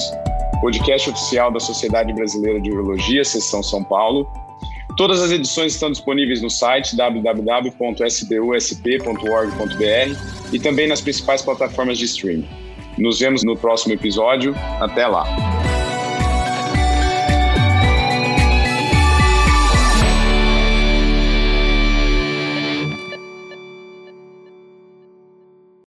podcast oficial da Sociedade Brasileira de Urologia, Seção São Paulo. Todas as edições estão disponíveis no site www.sbusp.org.br e também nas principais plataformas de streaming. Nos vemos no próximo episódio. Até lá!